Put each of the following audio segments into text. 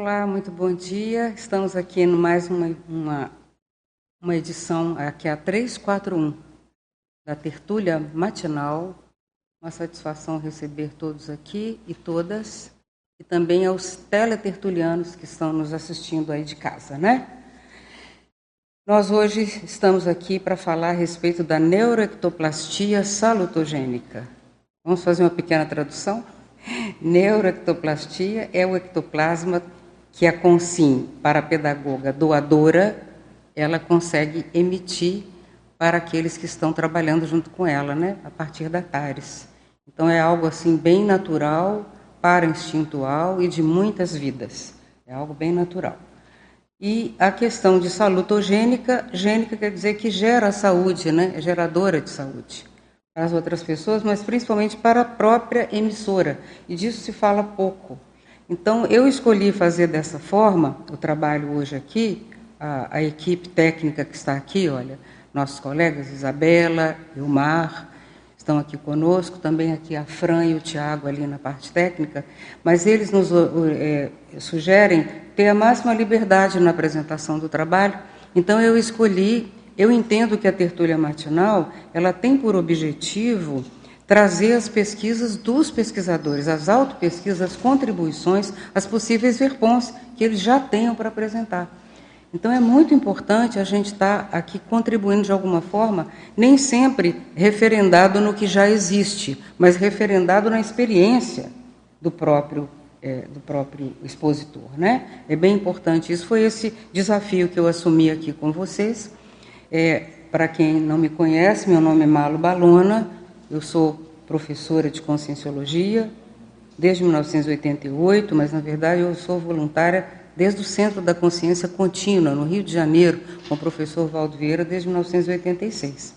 Olá, muito bom dia. Estamos aqui no mais uma, uma, uma edição, aqui a 341, da tertúlia matinal. Uma satisfação receber todos aqui e todas, e também aos teletertulianos que estão nos assistindo aí de casa, né? Nós hoje estamos aqui para falar a respeito da neuroectoplastia salutogênica. Vamos fazer uma pequena tradução? Neuroectoplastia é o ectoplasma que a Consim, para a pedagoga doadora, ela consegue emitir para aqueles que estão trabalhando junto com ela, né, a partir da TARES. Então é algo assim bem natural, para instintual e de muitas vidas. É algo bem natural. E a questão de salutogênica, gênica quer dizer que gera saúde, né? É geradora de saúde para as outras pessoas, mas principalmente para a própria emissora. E disso se fala pouco. Então, eu escolhi fazer dessa forma o trabalho hoje aqui, a, a equipe técnica que está aqui, olha, nossos colegas Isabela, Ilmar, estão aqui conosco, também aqui a Fran e o Tiago ali na parte técnica, mas eles nos é, sugerem ter a máxima liberdade na apresentação do trabalho, então eu escolhi, eu entendo que a tertúlia matinal, ela tem por objetivo trazer as pesquisas dos pesquisadores, as autopesquisas, as contribuições, as possíveis verpons que eles já tenham para apresentar. Então é muito importante a gente estar tá aqui contribuindo de alguma forma, nem sempre referendado no que já existe, mas referendado na experiência do próprio é, do próprio expositor, né? É bem importante. Isso foi esse desafio que eu assumi aqui com vocês. É, Para quem não me conhece, meu nome é Malo Balona. Eu sou professora de Conscienciologia desde 1988, mas na verdade eu sou voluntária desde o Centro da Consciência Contínua, no Rio de Janeiro, com o professor Valdo Vieira, desde 1986.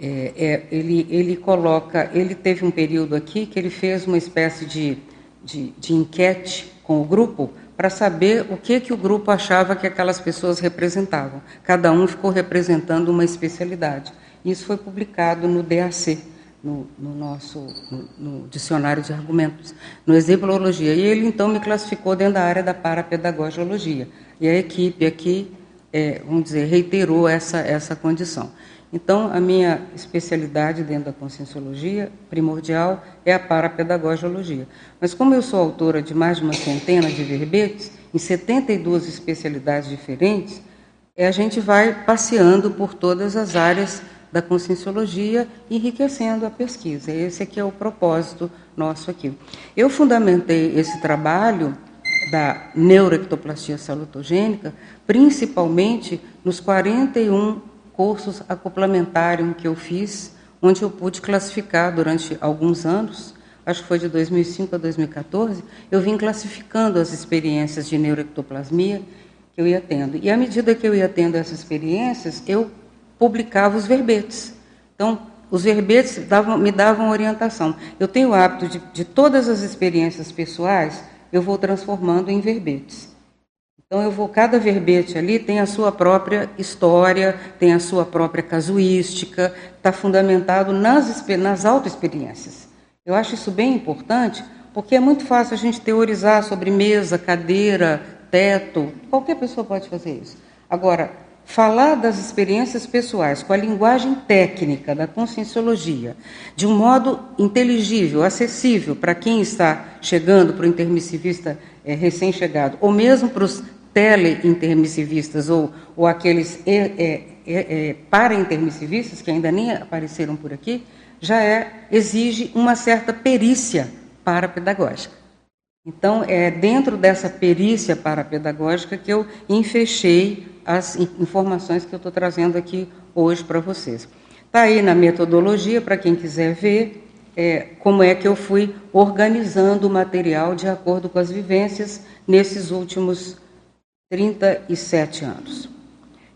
É, é, ele, ele coloca, ele teve um período aqui que ele fez uma espécie de, de, de enquete com o grupo para saber o que, que o grupo achava que aquelas pessoas representavam. Cada um ficou representando uma especialidade. Isso foi publicado no DAC, no, no nosso no, no, dicionário de argumentos, no exemplologia. E ele então me classificou dentro da área da parapedagogiologia. E a equipe aqui, é, vamos dizer, reiterou essa, essa condição. Então, a minha especialidade dentro da conscienciologia primordial é a parapedagogiologia. Mas como eu sou autora de mais de uma centena de verbetes, em 72 especialidades diferentes, é, a gente vai passeando por todas as áreas da conscienciologia, enriquecendo a pesquisa. Esse aqui é o propósito nosso aqui. Eu fundamentei esse trabalho da neuroectoplastia salutogênica, principalmente nos 41 cursos acoplamentários que eu fiz, onde eu pude classificar durante alguns anos, acho que foi de 2005 a 2014, eu vim classificando as experiências de neuroectoplasmia que eu ia tendo. E à medida que eu ia tendo essas experiências, eu publicava os verbetes. Então, os verbetes davam, me davam orientação. Eu tenho o hábito de, de todas as experiências pessoais, eu vou transformando em verbetes. Então eu vou, cada verbete ali tem a sua própria história, tem a sua própria casuística, está fundamentado nas, nas autoexperiências. Eu acho isso bem importante, porque é muito fácil a gente teorizar sobre mesa, cadeira, teto, qualquer pessoa pode fazer isso. Agora, falar das experiências pessoais com a linguagem técnica da conscienciologia, de um modo inteligível, acessível para quem está chegando, para o intermissivista é, recém-chegado, ou mesmo para os tele-intermissivistas ou, ou aqueles é, é, para-intermissivistas, que ainda nem apareceram por aqui, já é, exige uma certa perícia para-pedagógica. Então, é dentro dessa perícia para-pedagógica que eu enfechei as informações que eu estou trazendo aqui hoje para vocês. Está aí na metodologia, para quem quiser ver, é, como é que eu fui organizando o material de acordo com as vivências nesses últimos 37 anos.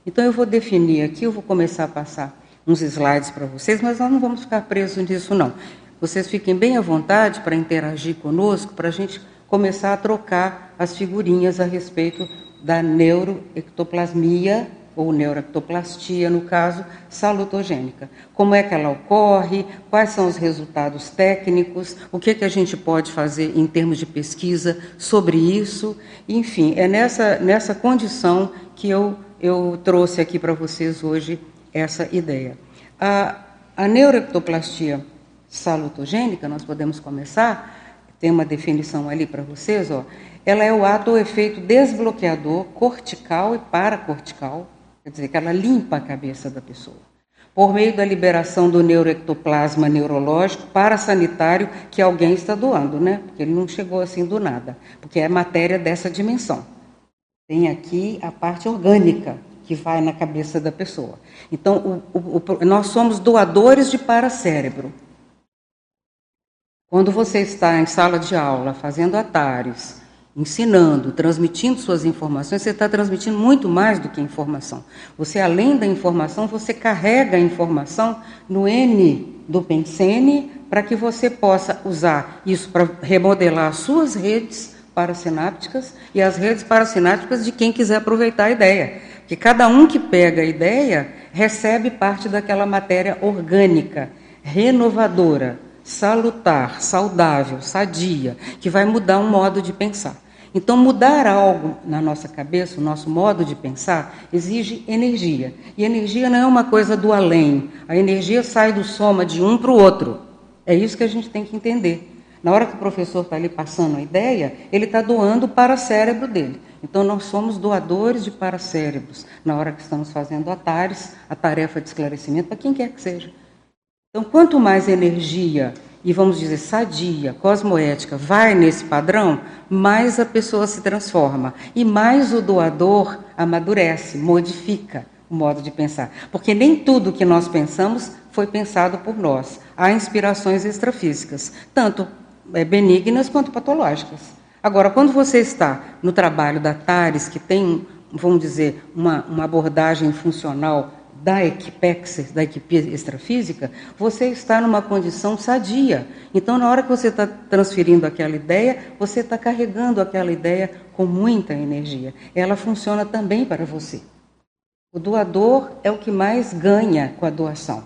Então, eu vou definir aqui, eu vou começar a passar uns slides para vocês, mas nós não vamos ficar presos nisso, não. Vocês fiquem bem à vontade para interagir conosco, para a gente começar a trocar as figurinhas a respeito da neuroectoplasmia ou neuroectoplastia, no caso, salutogênica. Como é que ela ocorre, quais são os resultados técnicos, o que, que a gente pode fazer em termos de pesquisa sobre isso. Enfim, é nessa, nessa condição que eu, eu trouxe aqui para vocês hoje essa ideia. A, a neuroectoplastia salutogênica, nós podemos começar, tem uma definição ali para vocês, ó, ela é o ato ou efeito desbloqueador cortical e paracortical, quer dizer, que ela limpa a cabeça da pessoa, por meio da liberação do neuroectoplasma neurológico parasanitário que alguém está doando, né? Porque ele não chegou assim do nada, porque é matéria dessa dimensão. Tem aqui a parte orgânica que vai na cabeça da pessoa. Então, o, o, o, nós somos doadores de paracérebro. Quando você está em sala de aula, fazendo atares, ensinando, transmitindo suas informações, você está transmitindo muito mais do que informação. Você, além da informação, você carrega a informação no N do Pensene para que você possa usar isso para remodelar as suas redes parasinápticas e as redes parasinápticas de quem quiser aproveitar a ideia. Que cada um que pega a ideia recebe parte daquela matéria orgânica, renovadora, salutar, saudável, sadia, que vai mudar um modo de pensar. Então, mudar algo na nossa cabeça, o nosso modo de pensar, exige energia. E energia não é uma coisa do além. A energia sai do soma de um para o outro. É isso que a gente tem que entender. Na hora que o professor está ali passando a ideia, ele está doando para o cérebro dele. Então, nós somos doadores de paracérebros na hora que estamos fazendo a TARES, a tarefa de esclarecimento, para quem quer que seja. Então, quanto mais energia e vamos dizer sadia, cosmoética, vai nesse padrão, mais a pessoa se transforma e mais o doador amadurece, modifica o modo de pensar. Porque nem tudo que nós pensamos foi pensado por nós. Há inspirações extrafísicas, tanto é, benignas quanto patológicas. Agora, quando você está no trabalho da TARES, que tem, vamos dizer, uma, uma abordagem funcional da equipex, da equipe extrafísica, você está numa condição sadia. Então, na hora que você está transferindo aquela ideia, você está carregando aquela ideia com muita energia. Ela funciona também para você. O doador é o que mais ganha com a doação.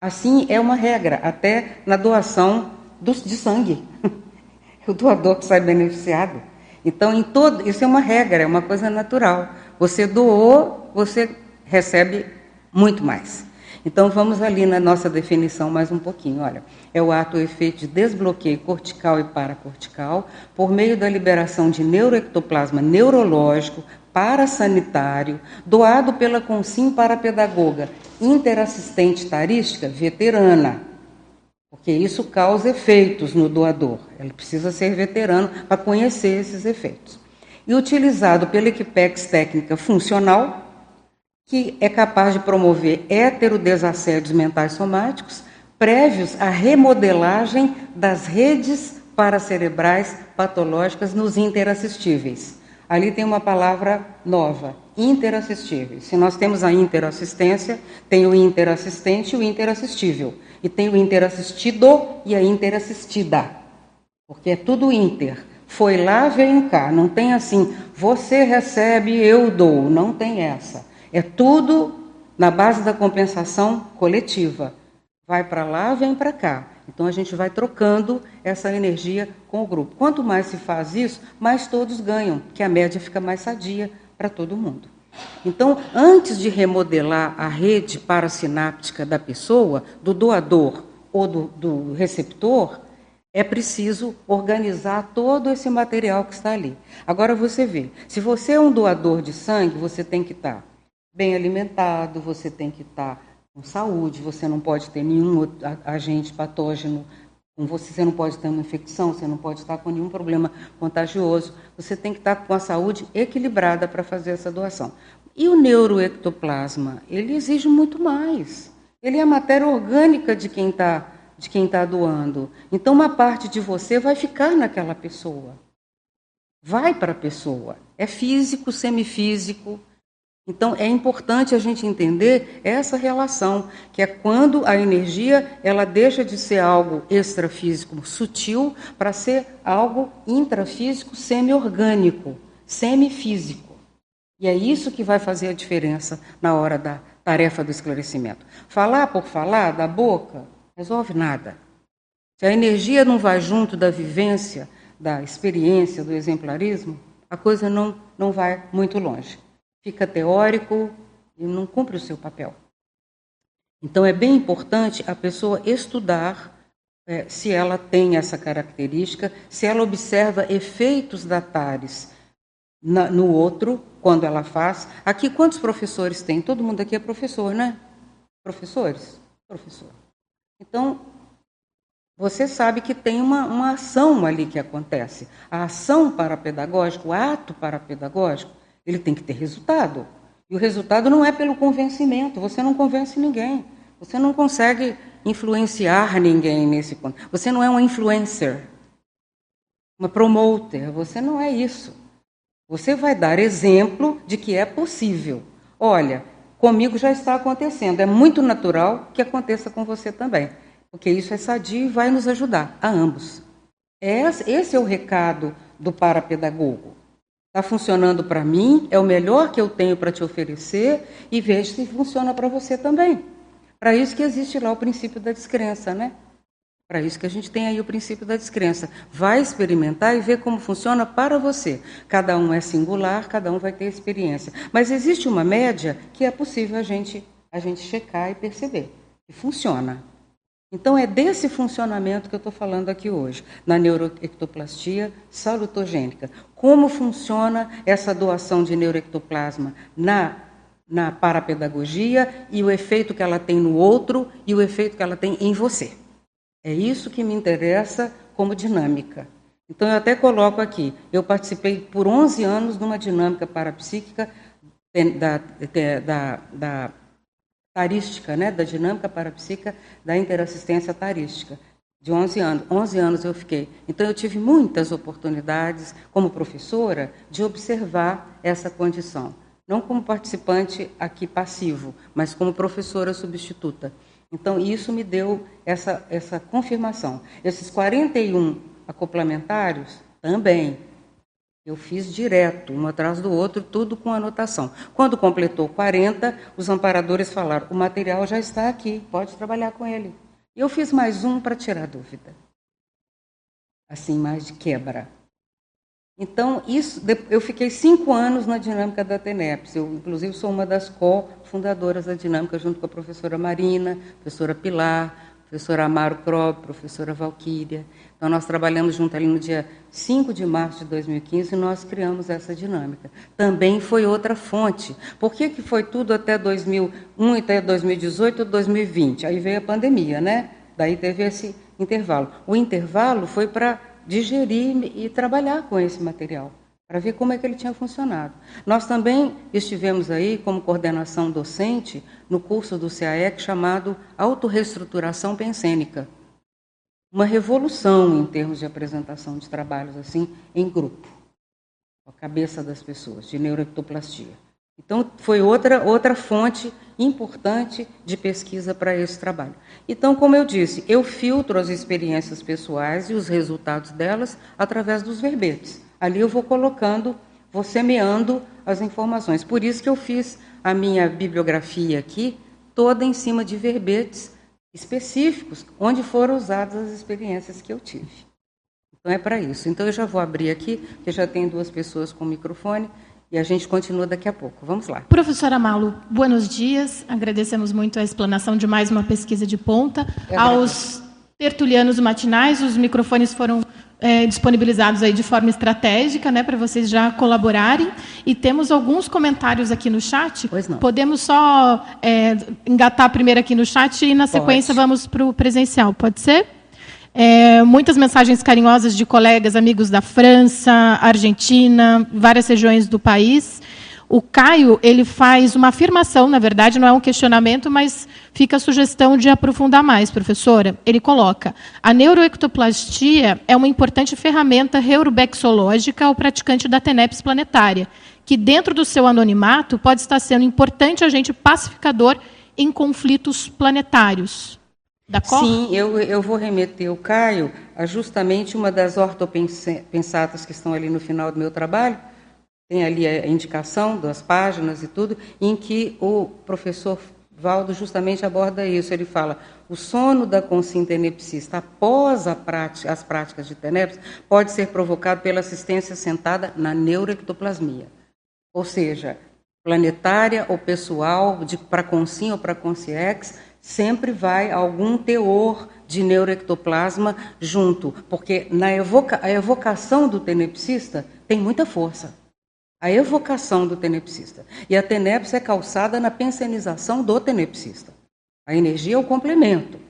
Assim, é uma regra, até na doação de sangue. o doador que sai beneficiado. Então, em todo, isso é uma regra, é uma coisa natural. Você doou, você recebe muito mais. Então vamos ali na nossa definição mais um pouquinho. Olha, é o ato ou efeito de desbloqueio cortical e paracortical por meio da liberação de neuroectoplasma neurológico parasanitário doado pela Consim para pedagoga interassistente tarística veterana. Porque isso causa efeitos no doador. Ele precisa ser veterano para conhecer esses efeitos. E utilizado pela Equipex técnica funcional, que é capaz de promover heterodesassédios mentais somáticos prévios à remodelagem das redes paracerebrais patológicas nos interassistíveis. Ali tem uma palavra nova, interassistíveis. Se nós temos a interassistência, tem o interassistente e o interassistível. E tem o interassistido e a interassistida. Porque é tudo inter. Foi lá, vem cá. Não tem assim, você recebe, eu dou. Não tem essa. É tudo na base da compensação coletiva. Vai para lá, vem para cá. Então a gente vai trocando essa energia com o grupo. Quanto mais se faz isso, mais todos ganham, que a média fica mais sadia para todo mundo. Então, antes de remodelar a rede parasináptica da pessoa, do doador ou do, do receptor, é preciso organizar todo esse material que está ali. Agora você vê, se você é um doador de sangue, você tem que estar tá bem alimentado, você tem que estar com saúde, você não pode ter nenhum agente patógeno com você, você não pode ter uma infecção, você não pode estar com nenhum problema contagioso, você tem que estar com a saúde equilibrada para fazer essa doação. E o neuroectoplasma, ele exige muito mais. Ele é a matéria orgânica de quem está de quem está doando. Então, uma parte de você vai ficar naquela pessoa. Vai para a pessoa. É físico, semifísico, então é importante a gente entender essa relação, que é quando a energia ela deixa de ser algo extrafísico sutil para ser algo intrafísico semi-orgânico, semifísico. E é isso que vai fazer a diferença na hora da tarefa do esclarecimento. Falar por falar da boca resolve nada. Se a energia não vai junto da vivência, da experiência, do exemplarismo, a coisa não, não vai muito longe. Fica teórico e não cumpre o seu papel. Então é bem importante a pessoa estudar é, se ela tem essa característica, se ela observa efeitos da TARES na, no outro, quando ela faz. Aqui, quantos professores tem? Todo mundo aqui é professor, né? Professores? Professor. Então, você sabe que tem uma, uma ação ali que acontece. A ação parapedagógica, o ato parapedagógico, ele tem que ter resultado. E o resultado não é pelo convencimento, você não convence ninguém. Você não consegue influenciar ninguém nesse ponto. Você não é um influencer, uma promoter, você não é isso. Você vai dar exemplo de que é possível. Olha, comigo já está acontecendo. É muito natural que aconteça com você também. Porque isso é sadio e vai nos ajudar, a ambos. Esse é o recado do parapedagogo. Está funcionando para mim, é o melhor que eu tenho para te oferecer e veja se funciona para você também. Para isso que existe lá o princípio da descrença, né? Para isso que a gente tem aí o princípio da descrença. Vai experimentar e ver como funciona para você. Cada um é singular, cada um vai ter experiência. Mas existe uma média que é possível a gente, a gente checar e perceber. E funciona. Então é desse funcionamento que eu estou falando aqui hoje, na neuroectoplastia salutogênica. Como funciona essa doação de neuroectoplasma na, na parapedagogia e o efeito que ela tem no outro e o efeito que ela tem em você. É isso que me interessa como dinâmica. Então, eu até coloco aqui: eu participei por 11 anos de uma dinâmica parapsíquica da, da, da tarística, né, da dinâmica parapsíquica da interassistência tarística. De 11 anos, 11 anos eu fiquei. Então eu tive muitas oportunidades como professora de observar essa condição, não como participante aqui passivo, mas como professora substituta. Então, isso me deu essa, essa confirmação. Esses 41 acoplamentários, também. Eu fiz direto, um atrás do outro, tudo com anotação. Quando completou 40, os amparadores falaram: o material já está aqui, pode trabalhar com ele. E eu fiz mais um para tirar dúvida. Assim, mais de quebra. Então, isso, eu fiquei cinco anos na dinâmica da TENEPS. Eu, inclusive, sou uma das co-fundadoras da dinâmica, junto com a professora Marina, professora Pilar, professora Amaro Krob, professora Valquíria. Então, nós trabalhamos junto ali no dia 5 de março de 2015 e nós criamos essa dinâmica. Também foi outra fonte. Por que, que foi tudo até 2001, até 2018 ou 2020? Aí veio a pandemia, né? Daí teve esse intervalo. O intervalo foi para digerir e trabalhar com esse material, para ver como é que ele tinha funcionado. Nós também estivemos aí como coordenação docente no curso do CAEC chamado Autorreestruturação Pensênica. Uma revolução em termos de apresentação de trabalhos assim em grupo, a cabeça das pessoas, de neuroectoplastia. Então, foi outra, outra fonte importante de pesquisa para esse trabalho. Então, como eu disse, eu filtro as experiências pessoais e os resultados delas através dos verbetes. Ali eu vou colocando, vou semeando as informações. Por isso que eu fiz a minha bibliografia aqui toda em cima de verbetes específicos, onde foram usadas as experiências que eu tive. Então é para isso. Então eu já vou abrir aqui, porque já tem duas pessoas com microfone. E a gente continua daqui a pouco. Vamos lá. Professora Malu, buenos dias. Agradecemos muito a explanação de mais uma pesquisa de ponta. É Aos tertulianos matinais, os microfones foram é, disponibilizados aí de forma estratégica, né, para vocês já colaborarem. E temos alguns comentários aqui no chat. Pois não. Podemos só é, engatar primeiro aqui no chat e na sequência Pode. vamos para o presencial. Pode ser? É, muitas mensagens carinhosas de colegas, amigos da França, Argentina, várias regiões do país. O Caio ele faz uma afirmação, na verdade, não é um questionamento, mas fica a sugestão de aprofundar mais, professora. Ele coloca: a neuroectoplastia é uma importante ferramenta reurobexológica ao praticante da TENEPS planetária, que, dentro do seu anonimato, pode estar sendo importante agente pacificador em conflitos planetários. Da? Sim, eu, eu vou remeter o Caio a justamente uma das ortopensatas que estão ali no final do meu trabalho, tem ali a indicação das páginas e tudo, em que o professor Valdo justamente aborda isso. Ele fala: o sono da consciência tenepsista após prática, as práticas de tenepsis pode ser provocado pela assistência sentada na neuroectoplasmia. Ou seja, planetária ou pessoal, para consim ou para consciex, sempre vai algum teor de neuroectoplasma junto, porque na evoca, a evocação do tenepsista tem muita força. A evocação do tenepsista. E a tenepse é calçada na pensenização do tenepsista. A energia é o complemento,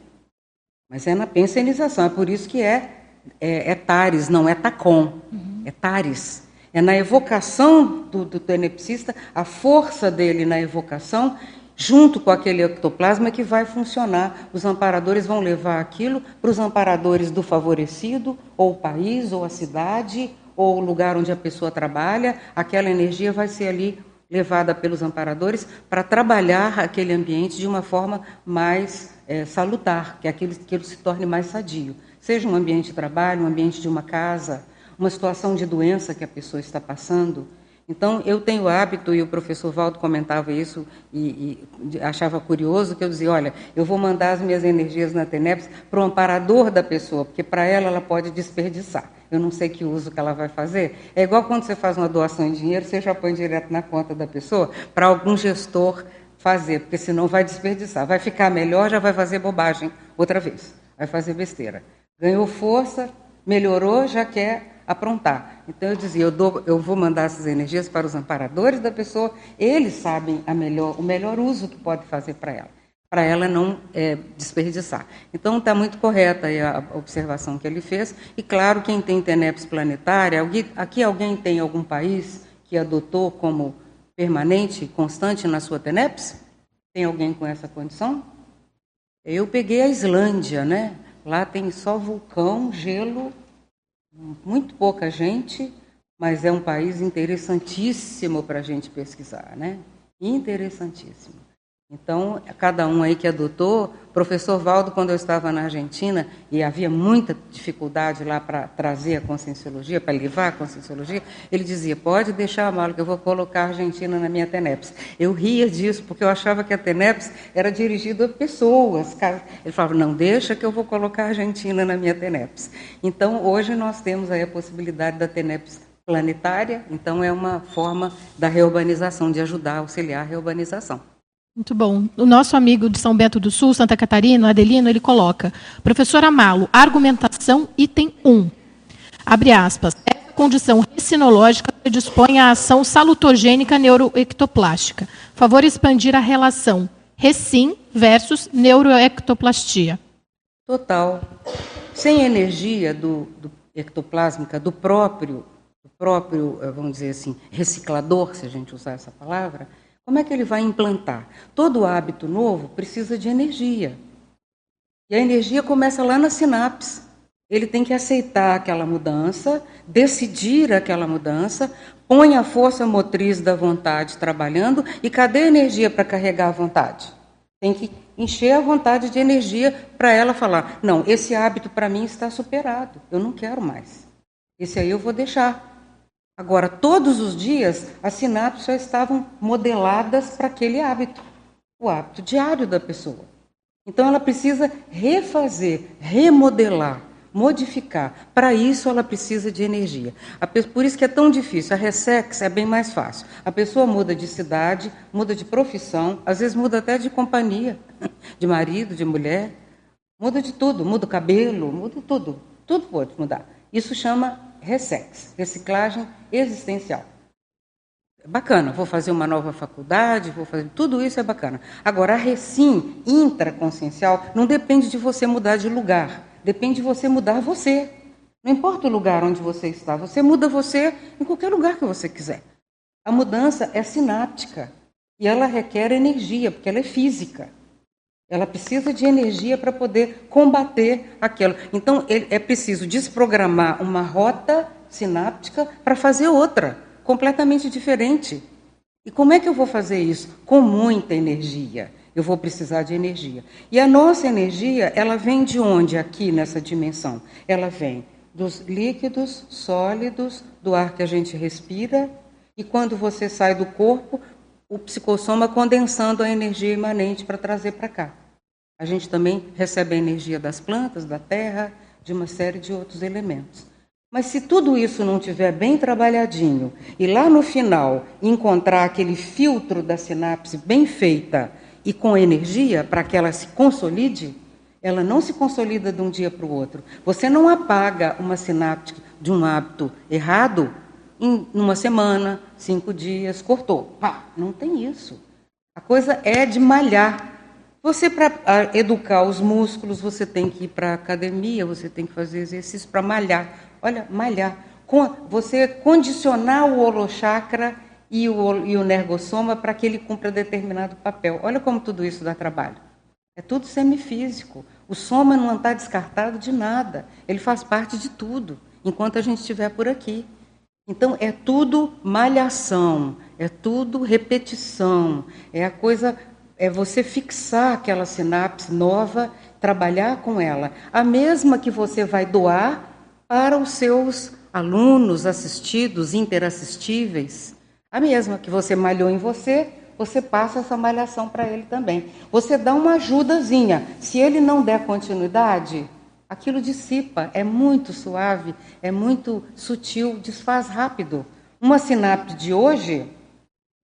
mas é na pensenização. É por isso que é, é, é Tares, não é Tacon. Uhum. É Tares. É na evocação do, do tenepsista, a força dele na evocação junto com aquele ectoplasma que vai funcionar. Os amparadores vão levar aquilo para os amparadores do favorecido, ou o país, ou a cidade, ou o lugar onde a pessoa trabalha. Aquela energia vai ser ali levada pelos amparadores para trabalhar aquele ambiente de uma forma mais é, salutar, que aquilo, que ele se torne mais sadio. Seja um ambiente de trabalho, um ambiente de uma casa, uma situação de doença que a pessoa está passando. Então, eu tenho o hábito, e o professor Valdo comentava isso e, e, achava curioso, que eu dizia, olha, eu vou mandar as minhas energias na TENEPS para o amparador da pessoa, porque para ela ela pode desperdiçar. Eu não sei que uso que ela vai fazer. É igual quando você faz uma doação de dinheiro, você já põe direto na conta da pessoa para algum gestor fazer, porque senão vai desperdiçar. Vai ficar melhor, já vai fazer bobagem outra vez. Vai fazer besteira. Ganhou força, melhorou, já quer aprontar. Então eu dizia, eu, dou, eu vou mandar essas energias para os amparadores da pessoa, eles sabem melhor, o melhor uso que pode fazer para ela, para ela não é, desperdiçar. Então está muito correta a observação que ele fez, e claro, quem tem TENEPS planetária, aqui alguém tem algum país que adotou como permanente, constante na sua TENEPS? Tem alguém com essa condição? Eu peguei a Islândia, né? Lá tem só vulcão, gelo muito pouca gente, mas é um país interessantíssimo para a gente pesquisar, né? Interessantíssimo. Então, cada um aí que adotou, professor Valdo, quando eu estava na Argentina, e havia muita dificuldade lá para trazer a conscienciologia, para levar a conscienciologia, ele dizia, pode deixar a mala que eu vou colocar a Argentina na minha TENEPS. Eu ria disso, porque eu achava que a TENEPS era dirigida a pessoas. Ele falava, não, deixa que eu vou colocar a Argentina na minha TENEPS. Então, hoje nós temos aí a possibilidade da TENEPS planetária, então é uma forma da reurbanização, de ajudar auxiliar a reurbanização. Muito bom. O nosso amigo de São Bento do Sul, Santa Catarina, Adelino, ele coloca: Professor Amalo, argumentação, item 1. Abre aspas. Essa condição recinológica predispõe à ação salutogênica neuroectoplástica. Favor expandir a relação recin versus neuroectoplastia. Total. Sem energia do, do ectoplásmica, do próprio, do próprio, eh, vamos dizer assim, reciclador, se a gente usar essa palavra, como é que ele vai implantar? Todo hábito novo precisa de energia. E a energia começa lá na sinapse. Ele tem que aceitar aquela mudança, decidir aquela mudança, põe a força motriz da vontade trabalhando e cadê a energia para carregar a vontade? Tem que encher a vontade de energia para ela falar: não, esse hábito para mim está superado, eu não quero mais. Esse aí eu vou deixar. Agora, todos os dias, as sinapses já estavam modeladas para aquele hábito, o hábito diário da pessoa. Então, ela precisa refazer, remodelar, modificar. Para isso, ela precisa de energia. Por isso que é tão difícil. A Ressex é bem mais fácil. A pessoa muda de cidade, muda de profissão, às vezes muda até de companhia, de marido, de mulher. Muda de tudo, muda o cabelo, muda tudo. Tudo pode mudar. Isso chama Ressex, reciclagem existencial. Bacana, vou fazer uma nova faculdade, vou fazer. Tudo isso é bacana. Agora, a recim intraconsciencial não depende de você mudar de lugar, depende de você mudar você. Não importa o lugar onde você está, você muda você em qualquer lugar que você quiser. A mudança é sináptica e ela requer energia, porque ela é física. Ela precisa de energia para poder combater aquilo. Então, é preciso desprogramar uma rota sináptica para fazer outra, completamente diferente. E como é que eu vou fazer isso? Com muita energia. Eu vou precisar de energia. E a nossa energia, ela vem de onde aqui nessa dimensão? Ela vem dos líquidos, sólidos, do ar que a gente respira E quando você sai do corpo, o psicossoma condensando a energia imanente para trazer para cá. A gente também recebe a energia das plantas, da terra, de uma série de outros elementos. Mas se tudo isso não tiver bem trabalhadinho e lá no final encontrar aquele filtro da sinapse bem feita e com energia para que ela se consolide, ela não se consolida de um dia para o outro. Você não apaga uma sinapse de um hábito errado em uma semana, cinco dias, cortou. Pá, não tem isso. A coisa é de malhar. Você, para educar os músculos, você tem que ir para a academia, você tem que fazer exercício para malhar. Olha, malhar. Você condicionar o holochakra e o, e o nergossoma para que ele cumpra determinado papel. Olha como tudo isso dá trabalho. É tudo semifísico. O soma não está descartado de nada. Ele faz parte de tudo, enquanto a gente estiver por aqui. Então é tudo malhação, é tudo repetição, é a coisa é você fixar aquela sinapse nova, trabalhar com ela, a mesma que você vai doar para os seus alunos assistidos, interassistíveis, a mesma que você malhou em você, você passa essa malhação para ele também. Você dá uma ajudazinha. Se ele não der continuidade, aquilo dissipa, é muito suave, é muito sutil, desfaz rápido. Uma sinapse de hoje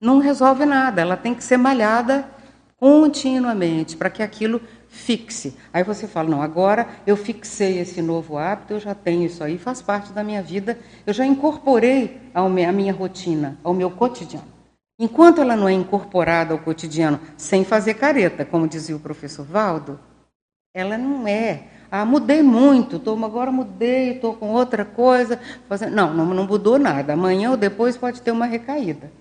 não resolve nada, ela tem que ser malhada continuamente, para que aquilo fixe. Aí você fala: não, agora eu fixei esse novo hábito, eu já tenho isso aí, faz parte da minha vida, eu já incorporei a minha rotina, ao meu cotidiano. Enquanto ela não é incorporada ao cotidiano sem fazer careta, como dizia o professor Valdo, ela não é. Ah, mudei muito, tô, agora mudei, estou com outra coisa. Não, não, não mudou nada. Amanhã ou depois pode ter uma recaída.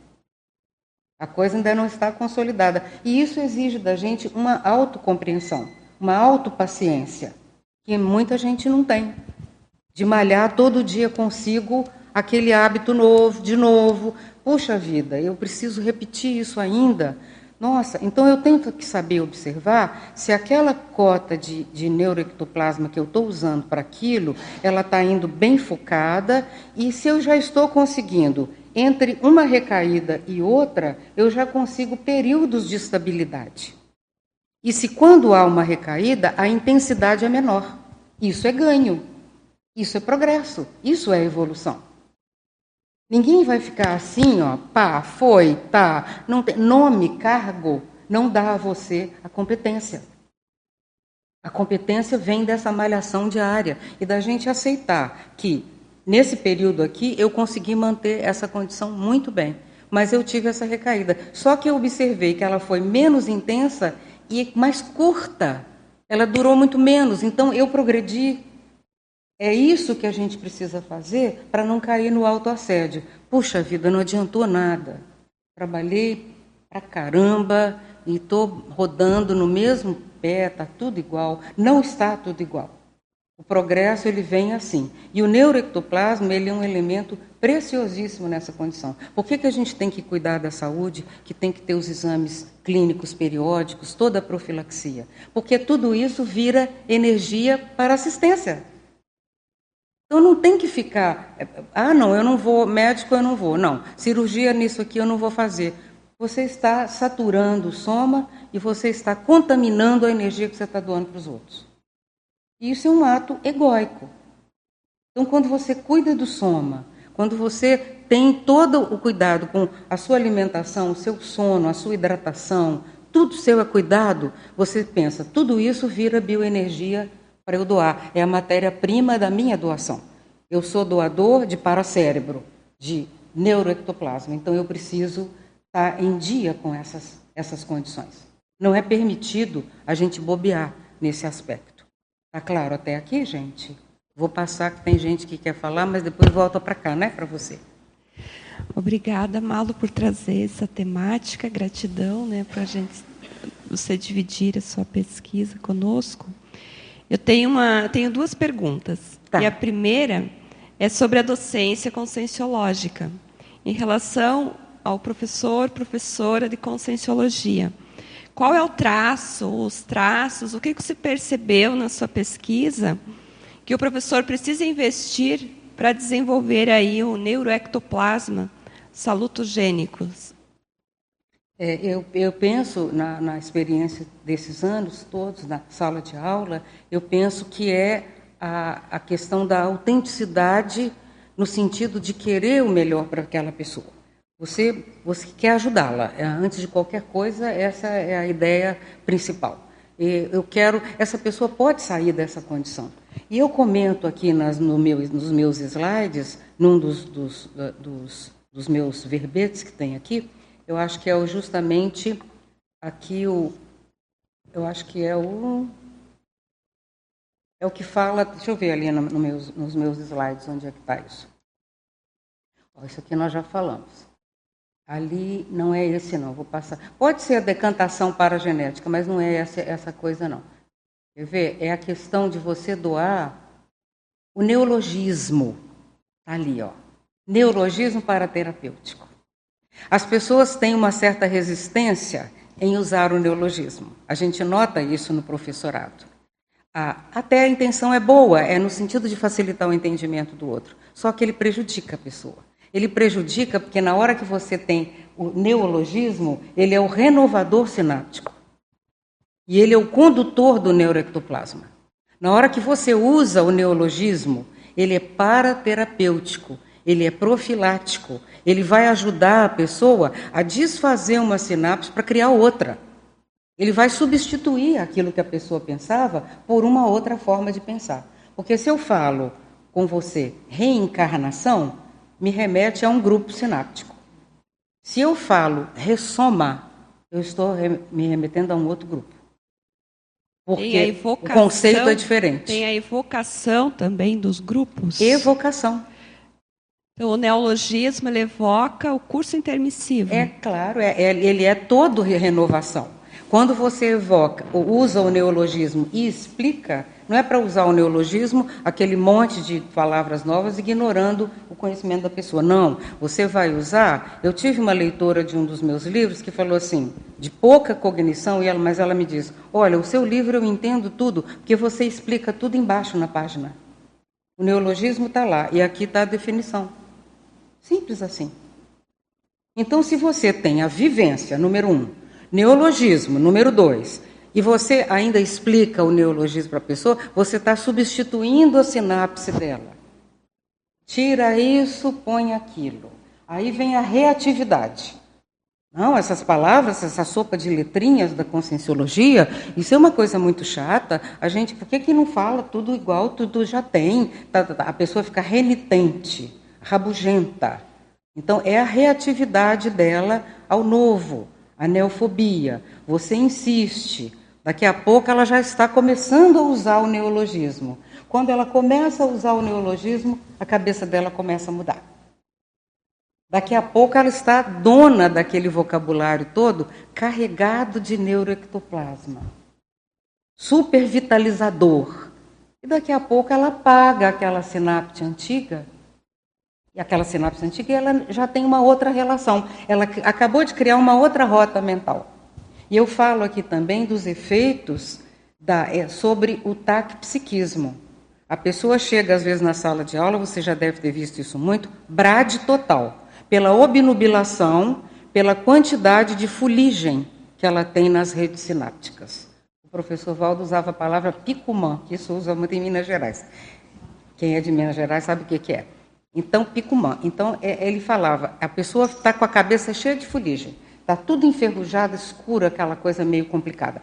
A coisa ainda não está consolidada. E isso exige da gente uma autocompreensão, uma autopaciência, que muita gente não tem. De malhar todo dia consigo aquele hábito novo, de novo. Puxa vida, eu preciso repetir isso ainda. Nossa, então eu tenho que saber observar se aquela cota de, de neuroectoplasma que eu estou usando para aquilo, ela está indo bem focada e se eu já estou conseguindo entre uma recaída e outra, eu já consigo períodos de estabilidade. E se quando há uma recaída, a intensidade é menor. Isso é ganho. Isso é progresso. Isso é evolução. Ninguém vai ficar assim, ó, pá, foi, tá. Não tem, nome, cargo, não dá a você a competência. A competência vem dessa malhação diária e da gente aceitar que Nesse período aqui, eu consegui manter essa condição muito bem, mas eu tive essa recaída. Só que eu observei que ela foi menos intensa e mais curta. Ela durou muito menos, então eu progredi. É isso que a gente precisa fazer para não cair no autoassédio. Puxa vida, não adiantou nada. Trabalhei pra caramba e estou rodando no mesmo pé, está tudo igual. Não está tudo igual. O progresso ele vem assim. E o neuroectoplasma ele é um elemento preciosíssimo nessa condição. Por que, que a gente tem que cuidar da saúde, que tem que ter os exames clínicos periódicos, toda a profilaxia? Porque tudo isso vira energia para assistência. Então não tem que ficar, ah, não, eu não vou, médico eu não vou, não, cirurgia nisso aqui eu não vou fazer. Você está saturando o soma e você está contaminando a energia que você está doando para os outros. E isso é um ato egóico. Então, quando você cuida do soma, quando você tem todo o cuidado com a sua alimentação, o seu sono, a sua hidratação, tudo seu é cuidado, você pensa, tudo isso vira bioenergia para eu doar. É a matéria-prima da minha doação. Eu sou doador de paracérebro, de neuroectoplasma, então eu preciso estar em dia com essas, essas condições. Não é permitido a gente bobear nesse aspecto. Tá claro até aqui, gente? Vou passar que tem gente que quer falar, mas depois volta para cá, né, para você. Obrigada, Malo, por trazer essa temática. Gratidão, né, para gente você dividir a sua pesquisa conosco. Eu tenho uma, tenho duas perguntas. Tá. E a primeira é sobre a docência conscienciológica, em relação ao professor, professora de conscienciologia. Qual é o traço, os traços, o que você percebeu na sua pesquisa que o professor precisa investir para desenvolver aí o neuroectoplasma salutogênicos. É, eu, eu, penso, na, na, experiência desses anos todos, na sala de aula, eu penso que é a, a questão da autenticidade no sentido de querer o melhor para aquela pessoa. Você, você quer ajudá-la. É, antes de qualquer coisa, essa é a ideia principal. Eu quero, essa pessoa pode sair dessa condição. E eu comento aqui nas, no meu, nos meus slides, num dos, dos, dos, dos meus verbetes que tem aqui, eu acho que é justamente aqui o. Eu acho que é o. É o que fala. Deixa eu ver ali no, no meus, nos meus slides onde é que está isso. Ó, isso aqui nós já falamos. Ali não é esse, não. Vou passar. Pode ser a decantação para a genética, mas não é essa, essa coisa, não. Quer ver? É a questão de você doar o neologismo. Está ali, ó. Neologismo para terapêutico. As pessoas têm uma certa resistência em usar o neologismo. A gente nota isso no professorado. Ah, até a intenção é boa, é no sentido de facilitar o entendimento do outro, só que ele prejudica a pessoa. Ele prejudica porque na hora que você tem o neologismo, ele é o renovador sináptico. E ele é o condutor do neuroectoplasma. Na hora que você usa o neologismo, ele é paraterapêutico, ele é profilático, ele vai ajudar a pessoa a desfazer uma sinapse para criar outra. Ele vai substituir aquilo que a pessoa pensava por uma outra forma de pensar. Porque se eu falo com você reencarnação, me remete a um grupo sináptico. Se eu falo ressoma, eu estou me remetendo a um outro grupo. Porque o conceito é diferente. Tem a evocação também dos grupos. Evocação. O neologismo ele evoca o curso intermissivo. É claro, é, é, ele é todo renovação. Quando você evoca, usa o neologismo e explica, não é para usar o neologismo, aquele monte de palavras novas, ignorando o conhecimento da pessoa. Não, você vai usar. Eu tive uma leitora de um dos meus livros que falou assim, de pouca cognição, e ela, mas ela me diz: Olha, o seu livro eu entendo tudo, porque você explica tudo embaixo na página. O neologismo está lá, e aqui está a definição. Simples assim. Então, se você tem a vivência, número um, neologismo, número dois, e você ainda explica o neologismo para a pessoa, você está substituindo a sinapse dela. Tira isso, põe aquilo. Aí vem a reatividade. Não, essas palavras, essa sopa de letrinhas da conscienciologia, isso é uma coisa muito chata. A gente, por que, que não fala tudo igual, tudo já tem? Tá, tá, tá. A pessoa fica renitente rabugenta. Então, é a reatividade dela ao novo, a neofobia. Você insiste, daqui a pouco ela já está começando a usar o neologismo. Quando ela começa a usar o neologismo, a cabeça dela começa a mudar. Daqui a pouco ela está dona daquele vocabulário todo, carregado de neuroectoplasma. Supervitalizador. E daqui a pouco ela apaga aquela sinapse antiga e aquela sinapse antiga ela já tem uma outra relação. Ela acabou de criar uma outra rota mental. E eu falo aqui também dos efeitos da, é, sobre o taquipsiquismo. A pessoa chega, às vezes, na sala de aula, você já deve ter visto isso muito, brade total, pela obnubilação, pela quantidade de fuligem que ela tem nas redes sinápticas. O professor Valdo usava a palavra picumã, que isso usa muito em Minas Gerais. Quem é de Minas Gerais sabe o que, que é. Então, Picumã. Então, é, ele falava, a pessoa está com a cabeça cheia de fuligem, está tudo enferrujado, escuro, aquela coisa meio complicada.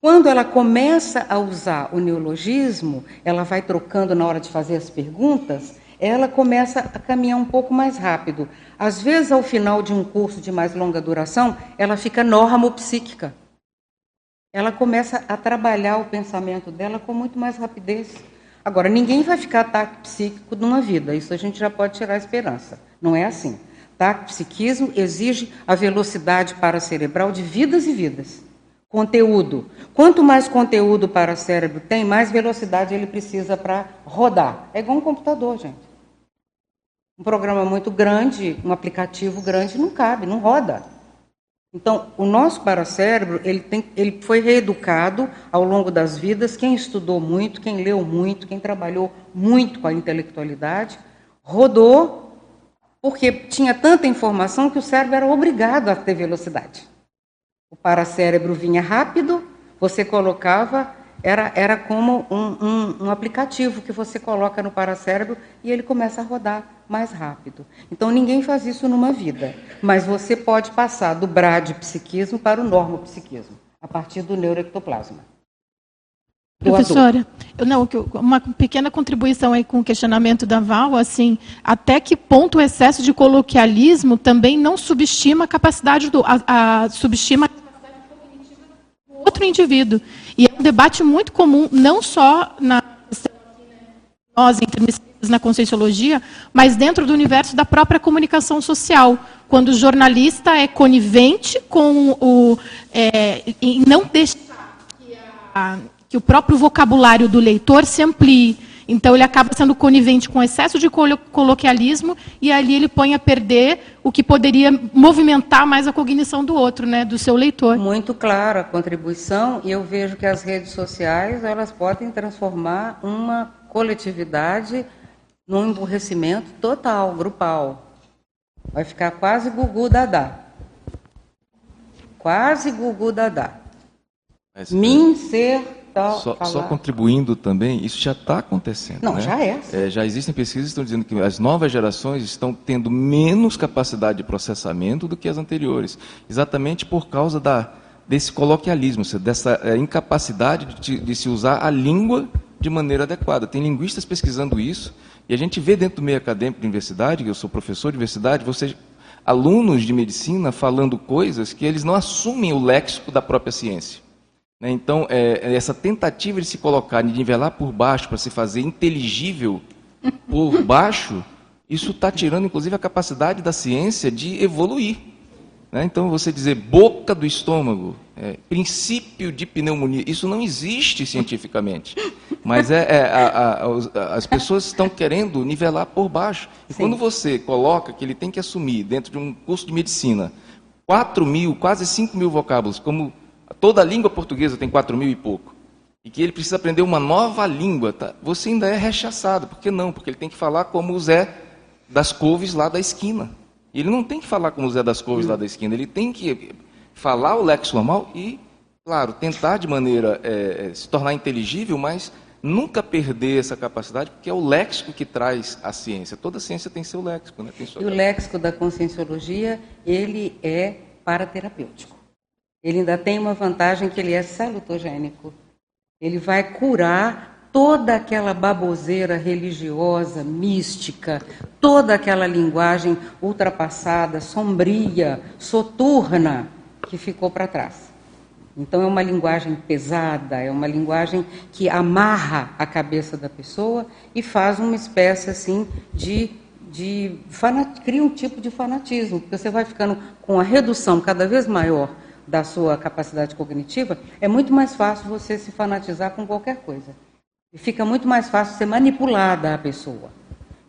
Quando ela começa a usar o neologismo, ela vai trocando na hora de fazer as perguntas, ela começa a caminhar um pouco mais rápido. Às vezes, ao final de um curso de mais longa duração, ela fica normopsíquica. Ela começa a trabalhar o pensamento dela com muito mais rapidez. Agora, ninguém vai ficar ataque psíquico numa vida, isso a gente já pode tirar a esperança. Não é assim. Ataque psiquismo exige a velocidade para cerebral de vidas e vidas. Conteúdo. Quanto mais conteúdo para o cérebro tem, mais velocidade ele precisa para rodar. É igual um computador, gente. Um programa muito grande, um aplicativo grande, não cabe, não roda. Então, o nosso paracérebro ele, tem, ele foi reeducado ao longo das vidas. Quem estudou muito, quem leu muito, quem trabalhou muito com a intelectualidade, rodou Porque tinha tanta informação que o cérebro era obrigado a ter velocidade. O paracérebro vinha rápido, você colocava, era, era como um, um, um aplicativo que você coloca no paracérebro e ele começa a rodar mais rápido. Então ninguém faz isso numa vida, mas você pode passar do bradipsiquismo para o normopsiquismo, a partir do neuroectoplasma. Professora, eu, não, uma pequena contribuição aí com o questionamento da Val, assim, até que ponto o excesso de coloquialismo também não subestima a capacidade do, a, a subestima a capacidade cognitiva do outro indivíduo. E é um debate muito comum, não só na nós intermissões na conscienciologia, mas dentro do universo da própria comunicação social, quando o jornalista é conivente com o é, e não deixa que a que o próprio vocabulário do leitor se amplie. Então, ele acaba sendo conivente com excesso de coloquialismo e ali ele põe a perder o que poderia movimentar mais a cognição do outro, né, do seu leitor. Muito clara a contribuição e eu vejo que as redes sociais elas podem transformar uma coletividade num emburrecimento total, grupal. Vai ficar quase gugu dadá. Quase gugu dadá. Min ser tal. Só, só, contribuindo também, isso já está acontecendo. Não, né? já é. é. Já existem pesquisas que estão dizendo que as novas gerações estão tendo menos capacidade de processamento do que as anteriores, exatamente por causa da, desse coloquialismo, dessa é, incapacidade de, de se usar a língua de maneira adequada. Tem linguistas pesquisando isso, e a gente vê dentro do meio acadêmico de universidade, eu sou professor de universidade, vocês alunos de medicina falando coisas que eles não assumem o léxico da própria ciência. Né? Então, é, essa tentativa de se colocar, de nivelar por baixo para se fazer inteligível por baixo, isso está tirando, inclusive, a capacidade da ciência de evoluir. Né? Então, você dizer boca do estômago, é, princípio de pneumonia, isso não existe cientificamente. Mas é, é a, a, as pessoas estão querendo nivelar por baixo. E Sim. quando você coloca que ele tem que assumir, dentro de um curso de medicina, 4 mil, quase 5 mil vocábulos, como toda a língua portuguesa tem quatro mil e pouco, e que ele precisa aprender uma nova língua, tá? você ainda é rechaçado. Por que não? Porque ele tem que falar como o Zé das Couves lá da esquina. Ele não tem que falar como o Zé das Couves lá da esquina, ele tem que falar o lexo normal e, claro, tentar de maneira é, se tornar inteligível, mas nunca perder essa capacidade, porque é o léxico que traz a ciência. Toda ciência tem seu léxico. Né? Tem e o léxico da conscienciologia, ele é paraterapêutico. Ele ainda tem uma vantagem que ele é salutogênico. Ele vai curar toda aquela baboseira religiosa, mística, toda aquela linguagem ultrapassada, sombria, soturna que ficou para trás. Então é uma linguagem pesada, é uma linguagem que amarra a cabeça da pessoa e faz uma espécie assim de de fanat... cria um tipo de fanatismo, porque você vai ficando com a redução cada vez maior da sua capacidade cognitiva, é muito mais fácil você se fanatizar com qualquer coisa. E fica muito mais fácil ser manipulada a pessoa.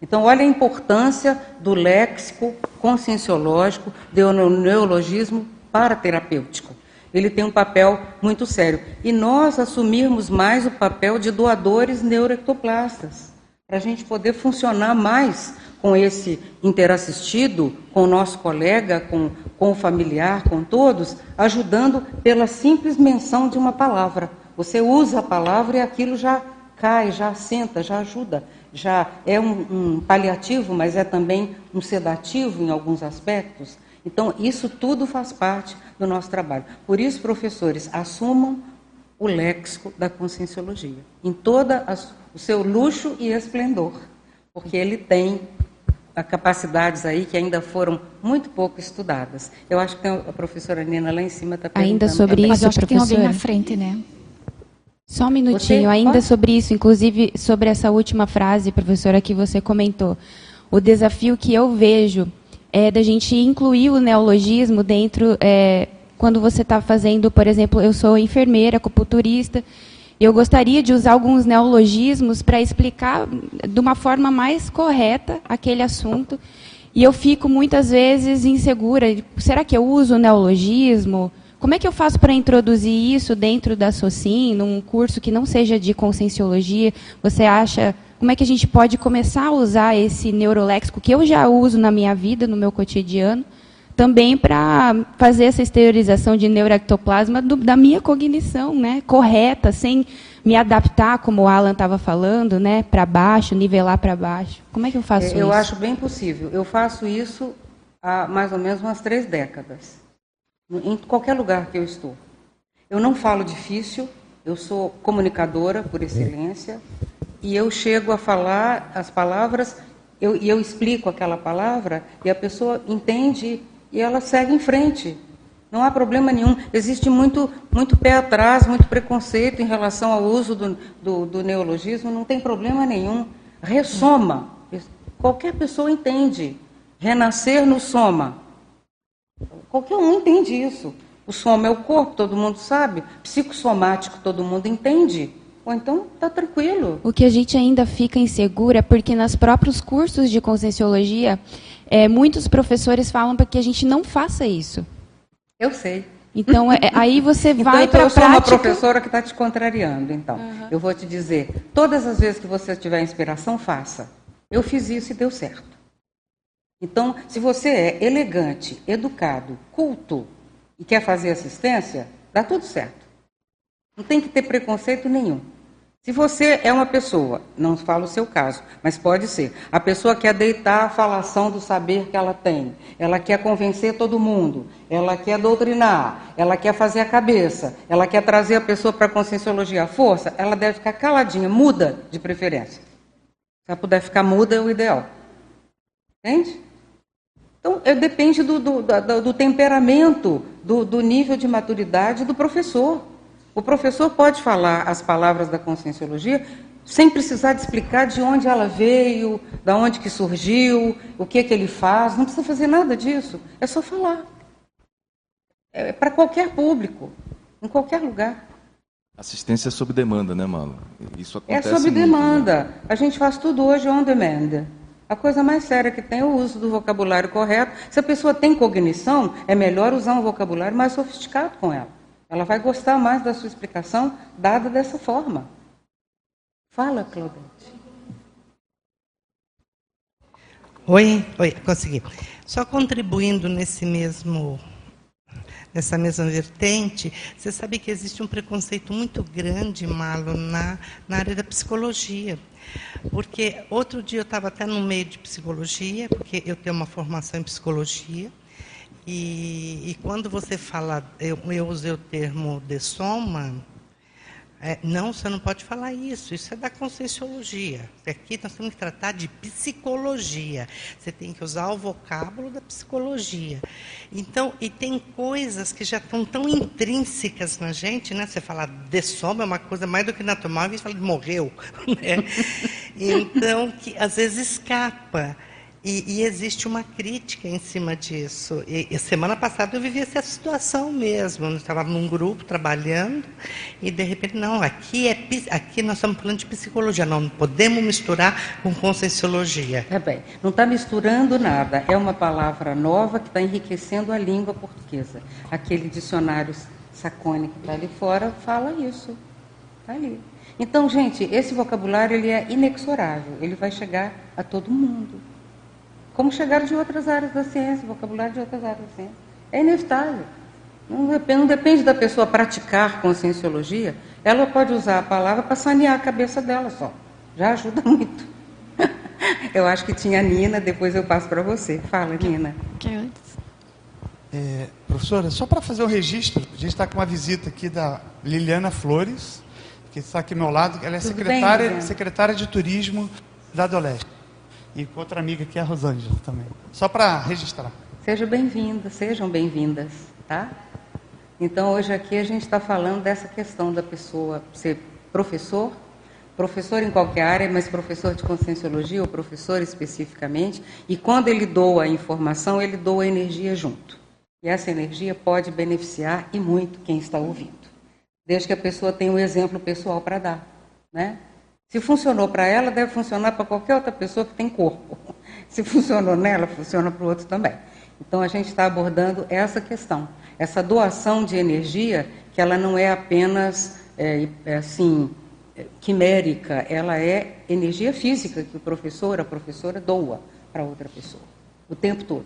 Então, olha a importância do léxico conscienciológico, do neologismo paraterapêutico. Ele tem um papel muito sério. E nós assumirmos mais o papel de doadores neuroectoplastas, para a gente poder funcionar mais com esse interassistido, com o nosso colega, com, com o familiar, com todos, ajudando pela simples menção de uma palavra. Você usa a palavra e aquilo já cai, já assenta, já ajuda, já é um, um paliativo, mas é também um sedativo em alguns aspectos. Então, isso tudo faz parte do nosso trabalho. Por isso, professores, assumam o léxico da conscienciologia, em toda o seu luxo e esplendor, porque ele tem capacidades aí que ainda foram muito pouco estudadas. Eu acho que a professora Nina lá em cima está perguntando. Ainda sobre também. isso, Mas eu acho que tem alguém na frente, né? Só um minutinho, você ainda pode? sobre isso, inclusive sobre essa última frase, professora, que você comentou. O desafio que eu vejo é da gente incluir o neologismo dentro, é, quando você está fazendo, por exemplo, eu sou enfermeira, acupunturista, eu gostaria de usar alguns neologismos para explicar de uma forma mais correta aquele assunto. E eu fico muitas vezes insegura. Será que eu uso neologismo? Como é que eu faço para introduzir isso dentro da SOCIM, num curso que não seja de conscienciologia? Você acha. como é que a gente pode começar a usar esse neuroléxico que eu já uso na minha vida, no meu cotidiano, também para fazer essa exteriorização de neuroectoplasma do, da minha cognição, né, correta, sem me adaptar, como o Alan estava falando, né, para baixo, nivelar para baixo. Como é que eu faço eu isso? Eu acho bem possível. Eu faço isso há mais ou menos umas três décadas, em qualquer lugar que eu estou. Eu não falo difícil, eu sou comunicadora por excelência, e eu chego a falar as palavras, eu, e eu explico aquela palavra, e a pessoa entende e ela segue em frente. Não há problema nenhum. Existe muito, muito pé atrás, muito preconceito em relação ao uso do, do, do neologismo, não tem problema nenhum. Ressoma. Qualquer pessoa entende. Renascer no soma. Qualquer um entende isso. O soma é o corpo, todo mundo sabe. Psicossomático, todo mundo entende. Ou então está tranquilo. O que a gente ainda fica insegura é porque nos próprios cursos de conscienciologia é, muitos professores falam para que a gente não faça isso. Eu sei. Então, é, aí você então, vai então, para a prática... Eu sou uma professora que está te contrariando, então. Uhum. Eu vou te dizer, todas as vezes que você tiver inspiração, faça. Eu fiz isso e deu certo. Então, se você é elegante, educado, culto e quer fazer assistência, dá tudo certo. Não tem que ter preconceito nenhum. Se você é uma pessoa, não falo o seu caso, mas pode ser, a pessoa quer deitar a falação do saber que ela tem, ela quer convencer todo mundo, ela quer doutrinar, ela quer fazer a cabeça, ela quer trazer a pessoa para a conscienciologia à força, ela deve ficar caladinha, muda de preferência. Se ela puder ficar muda, é o ideal. Entende? Então, é, depende do, do, do, do temperamento, do, do nível de maturidade do professor. O professor pode falar as palavras da conscienciologia sem precisar de explicar de onde ela veio, da onde que surgiu, o que que ele faz, não precisa fazer nada disso, é só falar. É para qualquer público, em qualquer lugar. Assistência sob demanda, né, Malo? Isso é acontece É sob demanda. Muito, né? A gente faz tudo hoje on demand. A coisa mais séria que tem é o uso do vocabulário correto. Se a pessoa tem cognição, é melhor usar um vocabulário mais sofisticado com ela. Ela vai gostar mais da sua explicação dada dessa forma. Fala, Claudete. Oi, oi, consegui. Só contribuindo nesse mesmo nessa mesma vertente, você sabe que existe um preconceito muito grande, Malo, na, na área da psicologia. Porque outro dia eu estava até no meio de psicologia, porque eu tenho uma formação em psicologia, e, e quando você fala, eu, eu usei o termo de soma, é, não, você não pode falar isso, isso é da conscienciologia. Aqui nós temos que tratar de psicologia. Você tem que usar o vocábulo da psicologia. Então, e tem coisas que já estão tão intrínsecas na gente, né? Você fala de soma é uma coisa mais do que natural, a gente fala de morreu. Né? Então, que às vezes escapa. E, e, existe uma crítica em cima disso. E, e, semana passada eu vivi essa situação mesmo. Eu estava num grupo trabalhando e de repente, não, aqui, é, aqui nós estamos falando de psicologia, não podemos misturar com conscienciologia. É bem, não está misturando nada. É uma palavra nova que está enriquecendo a língua portuguesa. Aquele dicionário Sacone que está ali fora fala isso. Está ali. Então, gente, esse vocabulário ele é inexorável. Ele vai chegar a todo mundo como chegaram de outras áreas da ciência, vocabulário de outras áreas da ciência. É inevitável. Não depende, não depende da pessoa praticar conscienciologia, ela pode usar a palavra para sanear a cabeça dela só. Já ajuda muito. eu acho que tinha a Nina, depois eu passo para você. Fala, Nina. É, professora, só para fazer o um registro, a gente está com uma visita aqui da Liliana Flores, que está aqui ao meu lado. Ela é secretária, bem, secretária de Turismo da Doleste e com outra amiga que é a Rosângela também. Só para registrar. Sejam bem-vindas, sejam bem-vindas, tá? Então hoje aqui a gente está falando dessa questão da pessoa ser professor, professor em qualquer área, mas professor de conscienciologia ou professor especificamente, e quando ele doa a informação, ele doa energia junto. E essa energia pode beneficiar e muito quem está ouvindo, desde que a pessoa tenha um exemplo pessoal para dar, né? Se funcionou para ela, deve funcionar para qualquer outra pessoa que tem corpo. Se funcionou nela, funciona para o outro também. Então a gente está abordando essa questão, essa doação de energia, que ela não é apenas é, é assim quimérica, ela é energia física que o professor, a professora doa para outra pessoa, o tempo todo.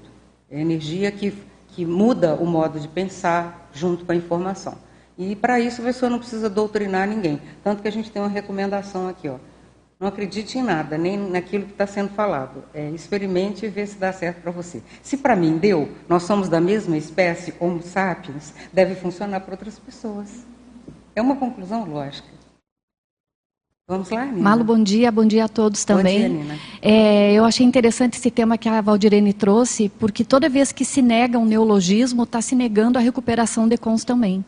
É energia que, que muda o modo de pensar junto com a informação. E para isso a pessoa não precisa doutrinar ninguém. Tanto que a gente tem uma recomendação aqui, ó. Não acredite em nada, nem naquilo que está sendo falado. É, experimente e vê se dá certo para você. Se para mim deu, nós somos da mesma espécie, Homo sapiens, deve funcionar para outras pessoas. É uma conclusão lógica. Vamos lá, Nina. Malo, bom dia, bom dia a todos também. Bom dia, Nina. É, eu achei interessante esse tema que a Valdirene trouxe, porque toda vez que se nega um neologismo, está se negando a recuperação de cons também.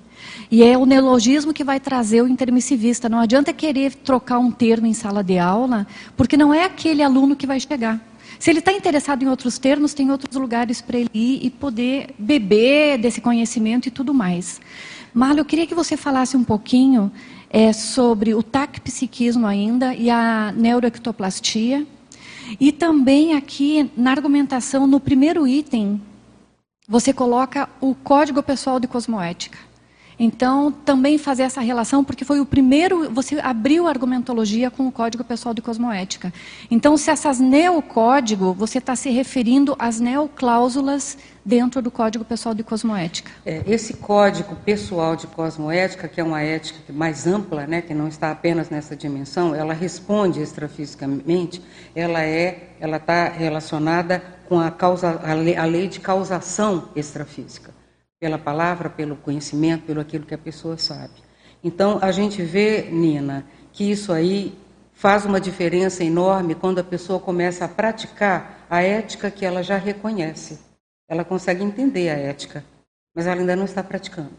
E é o neologismo que vai trazer o intermissivista. Não adianta querer trocar um termo em sala de aula, porque não é aquele aluno que vai chegar. Se ele está interessado em outros termos, tem outros lugares para ele ir e poder beber desse conhecimento e tudo mais. Marlon, eu queria que você falasse um pouquinho é, sobre o tac-psiquismo ainda e a neuroectoplastia. E também aqui na argumentação, no primeiro item, você coloca o Código Pessoal de Cosmoética. Então, também fazer essa relação, porque foi o primeiro, você abriu a argumentologia com o Código Pessoal de Cosmoética. Então, se essas neocódigo, você está se referindo às neocláusulas dentro do Código Pessoal de Cosmoética. É, esse Código Pessoal de Cosmoética, que é uma ética mais ampla, né, que não está apenas nessa dimensão, ela responde extrafisicamente, ela é, ela está relacionada com a, causa, a lei, a lei de causação extrafísica pela palavra, pelo conhecimento, pelo aquilo que a pessoa sabe. Então, a gente vê, Nina, que isso aí faz uma diferença enorme quando a pessoa começa a praticar a ética que ela já reconhece. Ela consegue entender a ética, mas ela ainda não está praticando.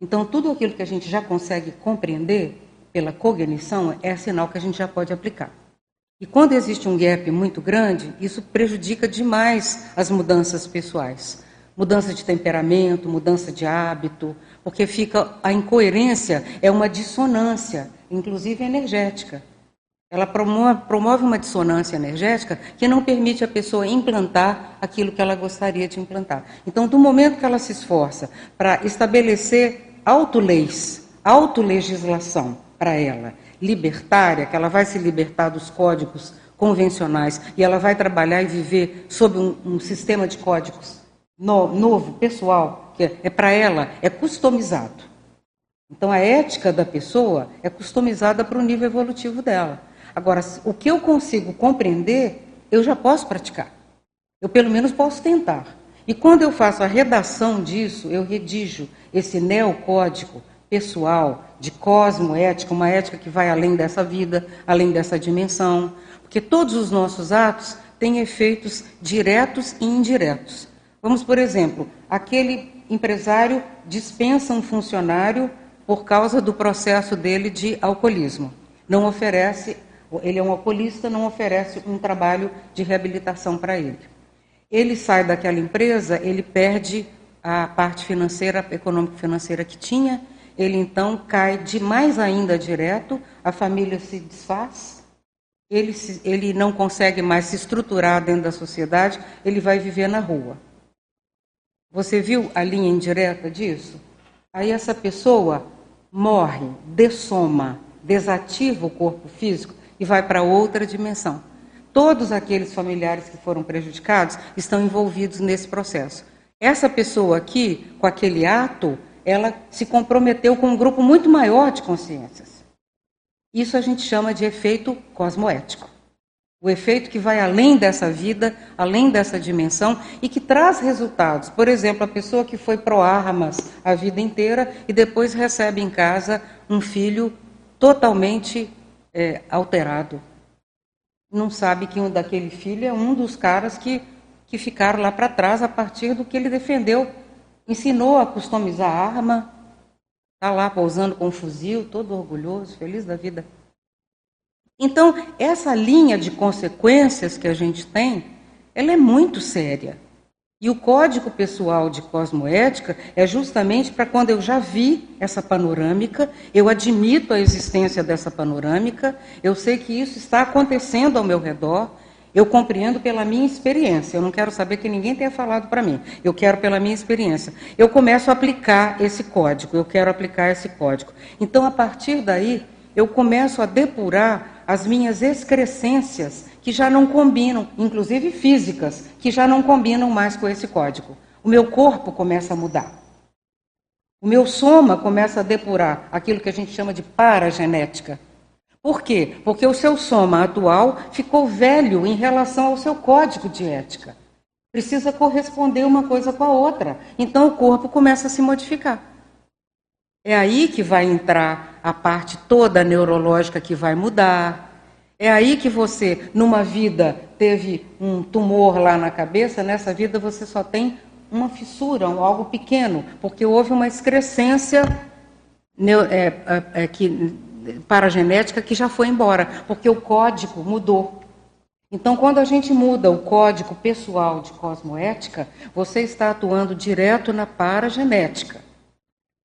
Então, tudo aquilo que a gente já consegue compreender pela cognição é sinal que a gente já pode aplicar. E quando existe um gap muito grande, isso prejudica demais as mudanças pessoais mudança de temperamento, mudança de hábito, porque fica a incoerência é uma dissonância, inclusive energética. Ela promove, uma dissonância energética que não permite a pessoa implantar aquilo que ela gostaria de implantar. Então, do momento que ela se esforça para estabelecer autoleis, autolegislação para ela, libertária, que ela vai se libertar dos códigos convencionais e ela vai trabalhar e viver sob um, um sistema de códigos no, novo, pessoal, que é, é para ela, é customizado. Então a ética da pessoa é customizada para o nível evolutivo dela. Agora, o que eu consigo compreender, eu já posso praticar. Eu pelo menos posso tentar. E quando eu faço a redação disso, eu redijo esse neocódigo pessoal de cosmoética, uma ética que vai além dessa vida, além dessa dimensão, porque todos os nossos atos têm efeitos diretos e indiretos. Vamos, por exemplo, aquele empresário dispensa um funcionário por causa do processo dele de alcoolismo. Não oferece, ele é um alcoolista, não oferece um trabalho de reabilitação para ele. Ele sai daquela empresa, ele perde a parte financeira, econômico-financeira que tinha, ele então cai de mais ainda direto, a família se desfaz, ele, se, ele não consegue mais se estruturar dentro da sociedade, ele vai viver na rua. Você viu a linha indireta disso? Aí essa pessoa morre, dessoma, desativa o corpo físico e vai para outra dimensão. Todos aqueles familiares que foram prejudicados estão envolvidos nesse processo. Essa pessoa aqui, com aquele ato, ela se comprometeu com um grupo muito maior de consciências. Isso a gente chama de efeito cosmoético. O efeito que vai além dessa vida, além dessa dimensão e que traz resultados. Por exemplo, a pessoa que foi pro-armas a vida inteira e depois recebe em casa um filho totalmente é, alterado. Não sabe que um daquele filho é um dos caras que, que ficaram lá para trás a partir do que ele defendeu. Ensinou a customizar a arma, está lá pousando com um fuzil, todo orgulhoso, feliz da vida. Então, essa linha de consequências que a gente tem, ela é muito séria. E o código pessoal de cosmoética é justamente para quando eu já vi essa panorâmica, eu admito a existência dessa panorâmica, eu sei que isso está acontecendo ao meu redor, eu compreendo pela minha experiência. Eu não quero saber que ninguém tenha falado para mim. Eu quero pela minha experiência. Eu começo a aplicar esse código, eu quero aplicar esse código. Então, a partir daí, eu começo a depurar as minhas excrescências que já não combinam, inclusive físicas, que já não combinam mais com esse código. O meu corpo começa a mudar. O meu soma começa a depurar aquilo que a gente chama de paragenética. Por quê? Porque o seu soma atual ficou velho em relação ao seu código de ética. Precisa corresponder uma coisa com a outra. Então o corpo começa a se modificar. É aí que vai entrar a parte toda neurológica que vai mudar. É aí que você, numa vida, teve um tumor lá na cabeça, nessa vida você só tem uma fissura, um, algo pequeno, porque houve uma excrescência é, é, é, que, paragenética que já foi embora, porque o código mudou. Então, quando a gente muda o código pessoal de cosmoética, você está atuando direto na paragenética.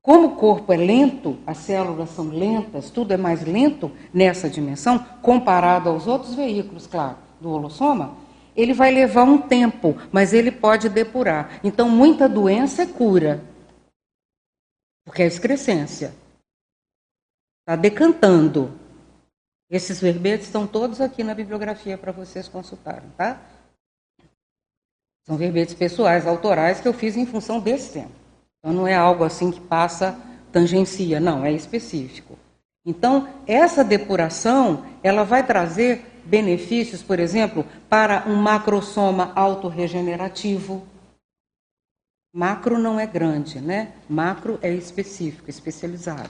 Como o corpo é lento, as células são lentas, tudo é mais lento nessa dimensão, comparado aos outros veículos, claro, do holossoma, ele vai levar um tempo, mas ele pode depurar. Então, muita doença é cura, porque é excrescência. Está decantando. Esses verbetes estão todos aqui na bibliografia para vocês consultarem, tá? São verbetes pessoais, autorais, que eu fiz em função desse tema. Então, não é algo assim que passa, tangencia, não, é específico. Então, essa depuração, ela vai trazer benefícios, por exemplo, para um macrosoma autorregenerativo. Macro não é grande, né? Macro é específico, especializado.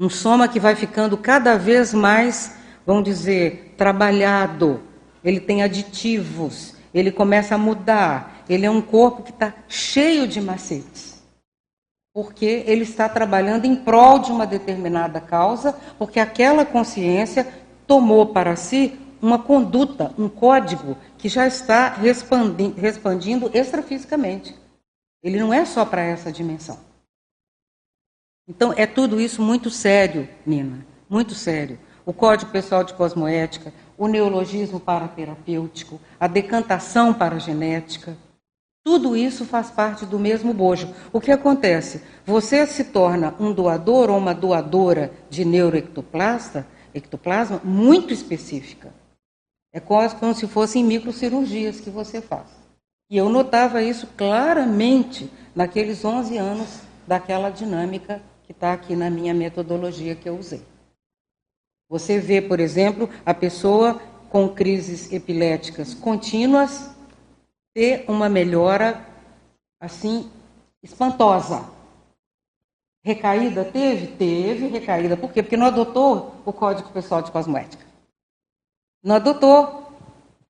Um soma que vai ficando cada vez mais, vamos dizer, trabalhado. Ele tem aditivos, ele começa a mudar. Ele é um corpo que está cheio de macetes. Porque ele está trabalhando em prol de uma determinada causa, porque aquela consciência tomou para si uma conduta, um código que já está respondindo extrafisicamente. Ele não é só para essa dimensão. Então, é tudo isso muito sério, Nina, muito sério. O Código Pessoal de Cosmoética, o neologismo paraterapêutico, a decantação para a genética, tudo isso faz parte do mesmo bojo. O que acontece? Você se torna um doador ou uma doadora de neuroectoplasta ectoplasma muito específica. É quase como se fossem microcirurgias que você faz. E eu notava isso claramente naqueles 11 anos daquela dinâmica que está aqui na minha metodologia que eu usei. Você vê, por exemplo, a pessoa com crises epiléticas contínuas ter uma melhora assim espantosa. Recaída teve? Teve recaída. Por quê? Porque não adotou o Código Pessoal de Cosmoética. Não adotou.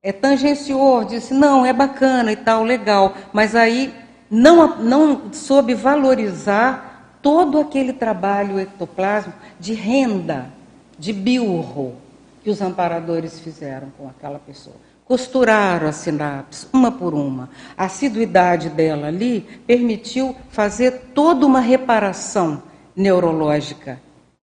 É tangenciou, disse, não, é bacana e tal, legal. Mas aí não, não soube valorizar todo aquele trabalho ectoplasmo de renda, de biurro, que os amparadores fizeram com aquela pessoa costuraram as sinapses, uma por uma. A assiduidade dela ali permitiu fazer toda uma reparação neurológica.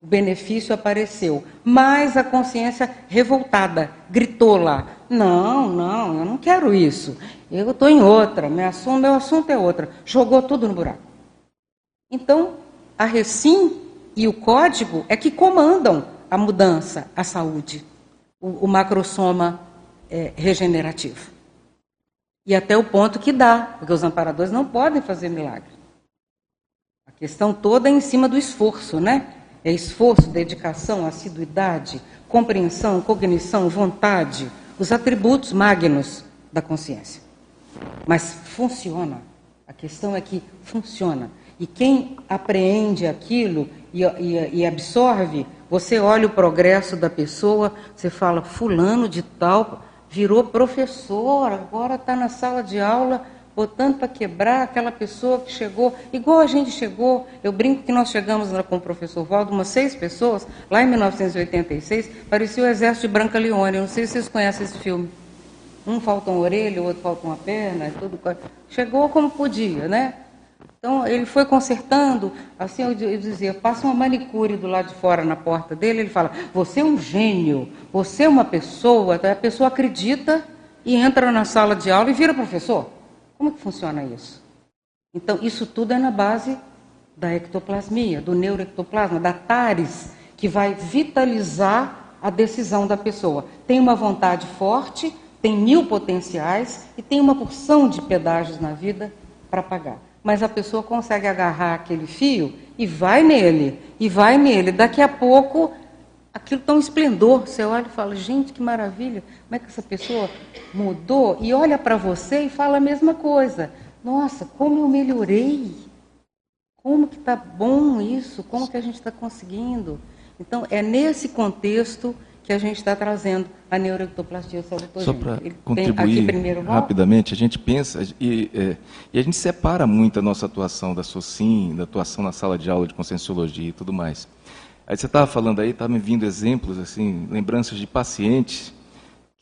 O benefício apareceu, mas a consciência revoltada gritou lá: Não, não, eu não quero isso. Eu estou em outra, meu assunto, meu assunto é outra. Jogou tudo no buraco. Então, a Recim e o código é que comandam a mudança, a saúde. O, o macrosoma é, regenerativo. E até o ponto que dá, porque os amparadores não podem fazer milagre. A questão toda é em cima do esforço, né? É esforço, dedicação, assiduidade, compreensão, cognição, vontade, os atributos magnos da consciência. Mas funciona. A questão é que funciona. E quem apreende aquilo e, e, e absorve, você olha o progresso da pessoa, você fala, fulano de tal virou professor, agora está na sala de aula botando para quebrar aquela pessoa que chegou, igual a gente chegou. Eu brinco que nós chegamos com o professor Valdo, umas seis pessoas, lá em 1986, parecia o exército de Branca Leone. Não sei se vocês conhecem esse filme. Um falta uma orelha, o outro falta uma perna, tudo. Chegou como podia, né? Então, ele foi consertando, assim, eu dizia, passa uma manicure do lado de fora na porta dele, ele fala, você é um gênio, você é uma pessoa, a pessoa acredita e entra na sala de aula e vira professor. Como que funciona isso? Então, isso tudo é na base da ectoplasmia, do neuroectoplasma, da TARES, que vai vitalizar a decisão da pessoa. Tem uma vontade forte, tem mil potenciais e tem uma porção de pedágios na vida para pagar. Mas a pessoa consegue agarrar aquele fio e vai nele, e vai nele. Daqui a pouco, aquilo está um esplendor. Você olha e fala, gente, que maravilha, como é que essa pessoa mudou? E olha para você e fala a mesma coisa. Nossa, como eu melhorei. Como que está bom isso? Como que a gente está conseguindo? Então, é nesse contexto que a gente está trazendo a neuroectoplastia salutogênica. Só para contribuir primeiro, rapidamente, a gente pensa e, é, e, a gente separa muito a nossa atuação da SOCIM, da atuação na sala de aula de conscienciologia e tudo mais. Aí você estava falando aí, estava me vindo exemplos, assim, lembranças de pacientes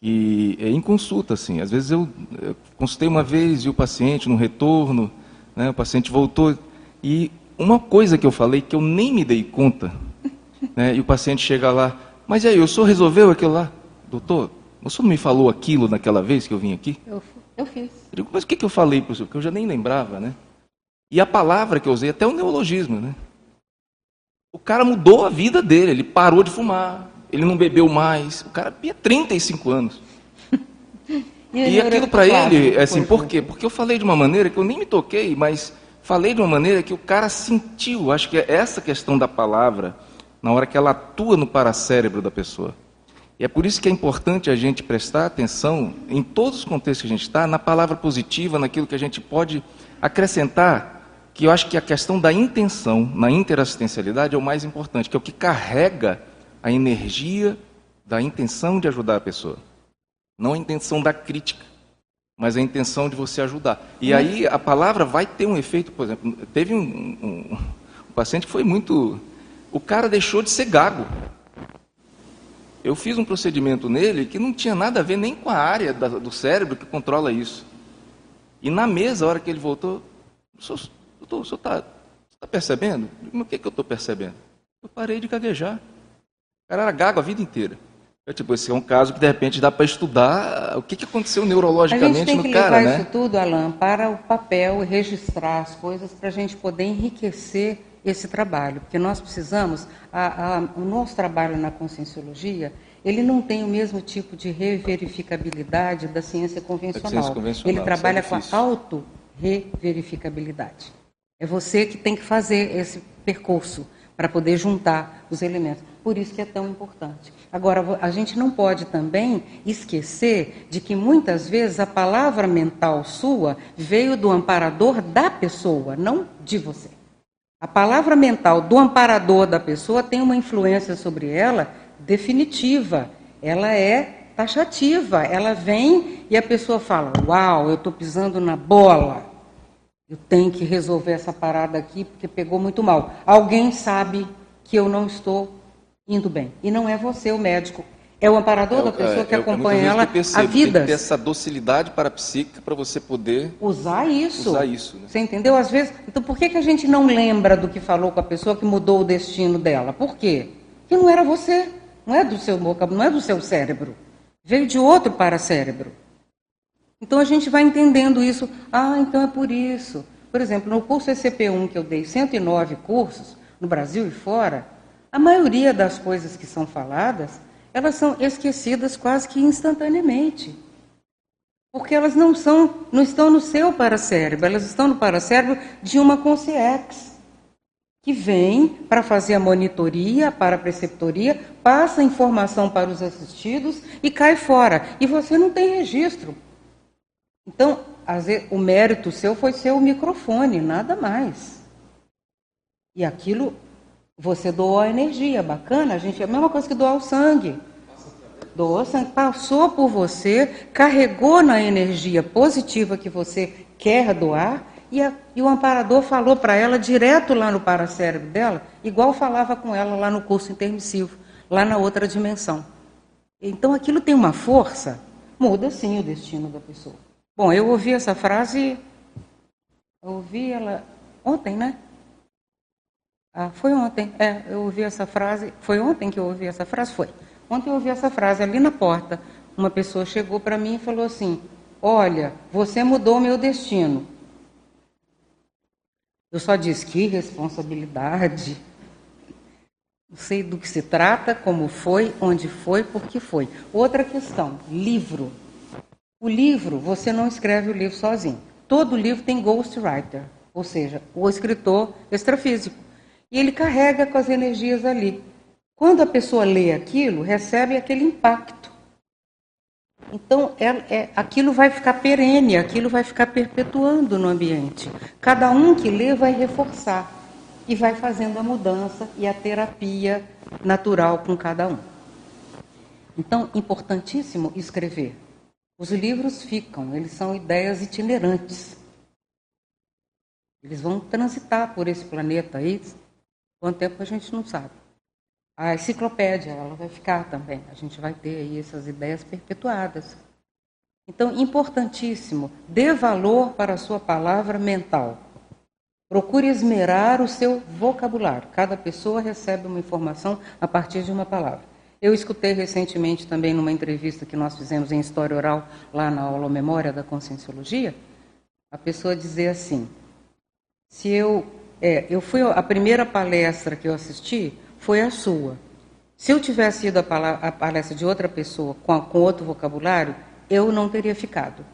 que é, em consulta, assim, às vezes eu, eu consultei uma vez e o paciente no retorno, né, o paciente voltou e uma coisa que eu falei que eu nem me dei conta, né, e o paciente chega lá, mas aí, o senhor resolveu aquilo lá? Doutor, o senhor não me falou aquilo naquela vez que eu vim aqui? Eu, eu fiz. Eu digo, mas o que, que eu falei para o senhor? Porque eu já nem lembrava, né? E a palavra que eu usei, até o neologismo, né? O cara mudou a vida dele, ele parou de fumar, ele não bebeu mais. O cara tinha 35 anos. e, e aquilo para ele, é assim, por quê? Porque eu falei de uma maneira que eu nem me toquei, mas falei de uma maneira que o cara sentiu. Acho que é essa questão da palavra na hora que ela atua no paracérebro da pessoa. E é por isso que é importante a gente prestar atenção, em todos os contextos que a gente está, na palavra positiva, naquilo que a gente pode acrescentar, que eu acho que a questão da intenção na interassistencialidade é o mais importante, que é o que carrega a energia da intenção de ajudar a pessoa. Não a intenção da crítica, mas a intenção de você ajudar. E aí a palavra vai ter um efeito, por exemplo, teve um, um, um paciente que foi muito o cara deixou de ser gago. Eu fiz um procedimento nele que não tinha nada a ver nem com a área da, do cérebro que controla isso. E na mesa, a hora que ele voltou, doutor, o senhor está tá percebendo? O que, que eu estou percebendo? Eu parei de gaguejar. O cara era gago a vida inteira. Eu, tipo, esse é um caso que de repente dá para estudar o que, que aconteceu neurologicamente no cara, né? A gente tem que levar isso tudo, Alain, para o papel registrar as coisas para a gente poder enriquecer esse trabalho, porque nós precisamos, a, a, o nosso trabalho na conscienciologia, ele não tem o mesmo tipo de reverificabilidade da ciência convencional. ciência convencional ele trabalha é com a auto-reverificabilidade. É você que tem que fazer esse percurso para poder juntar os elementos. Por isso que é tão importante. Agora, a gente não pode também esquecer de que muitas vezes a palavra mental sua veio do amparador da pessoa, não de você. A palavra mental do amparador da pessoa tem uma influência sobre ela definitiva. Ela é taxativa. Ela vem e a pessoa fala: Uau, eu estou pisando na bola. Eu tenho que resolver essa parada aqui porque pegou muito mal. Alguém sabe que eu não estou indo bem. E não é você, o médico. É o amparador é, da pessoa que é, acompanha ela a vida. Tem que ter essa docilidade parapsíquica para você poder usar isso. Usar isso né? Você entendeu? Às vezes, então por que, que a gente não lembra do que falou com a pessoa que mudou o destino dela? Por quê? Porque não era você, não é do seu não é do seu cérebro. Veio de outro paracérebro. Então a gente vai entendendo isso. Ah, então é por isso. Por exemplo, no curso ECP1 que eu dei 109 cursos no Brasil e fora, a maioria das coisas que são faladas elas são esquecidas quase que instantaneamente. Porque elas não são, não estão no seu paracérebro, elas estão no paracérebro de uma consciência que vem para fazer a monitoria, para a preceptoria, passa a informação para os assistidos e cai fora. E você não tem registro. Então, o mérito seu foi ser o microfone, nada mais. E aquilo você doou a energia, bacana, a gente é a mesma coisa que doar o sangue. Doou sangue, passou por você, carregou na energia positiva que você quer doar, e, a, e o amparador falou para ela direto lá no paracérebro dela, igual falava com ela lá no curso intermissivo, lá na outra dimensão. Então aquilo tem uma força, muda sim o destino da pessoa. Bom, eu ouvi essa frase, eu ouvi ela ontem, né? Ah, foi ontem, é, eu ouvi essa frase. Foi ontem que eu ouvi essa frase? Foi. Ontem eu ouvi essa frase ali na porta. Uma pessoa chegou para mim e falou assim: Olha, você mudou meu destino. Eu só disse: Que responsabilidade. Não sei do que se trata, como foi, onde foi, por que foi. Outra questão, livro. O livro, você não escreve o livro sozinho. Todo livro tem ghostwriter, ou seja, o escritor extrafísico. E ele carrega com as energias ali. Quando a pessoa lê aquilo, recebe aquele impacto. Então, é, é, aquilo vai ficar perene, aquilo vai ficar perpetuando no ambiente. Cada um que lê vai reforçar e vai fazendo a mudança e a terapia natural com cada um. Então, importantíssimo escrever. Os livros ficam, eles são ideias itinerantes. Eles vão transitar por esse planeta aí, quanto tempo a gente não sabe. A enciclopédia, ela vai ficar também. A gente vai ter aí essas ideias perpetuadas. Então, importantíssimo, dê valor para a sua palavra mental. Procure esmerar o seu vocabulário. Cada pessoa recebe uma informação a partir de uma palavra. Eu escutei recentemente também numa entrevista que nós fizemos em História Oral, lá na aula Memória da Conscienciologia, a pessoa dizer assim: se eu, é, eu fui a primeira palestra que eu assisti, foi a sua. Se eu tivesse ido a palestra de outra pessoa com, a, com outro vocabulário, eu não teria ficado.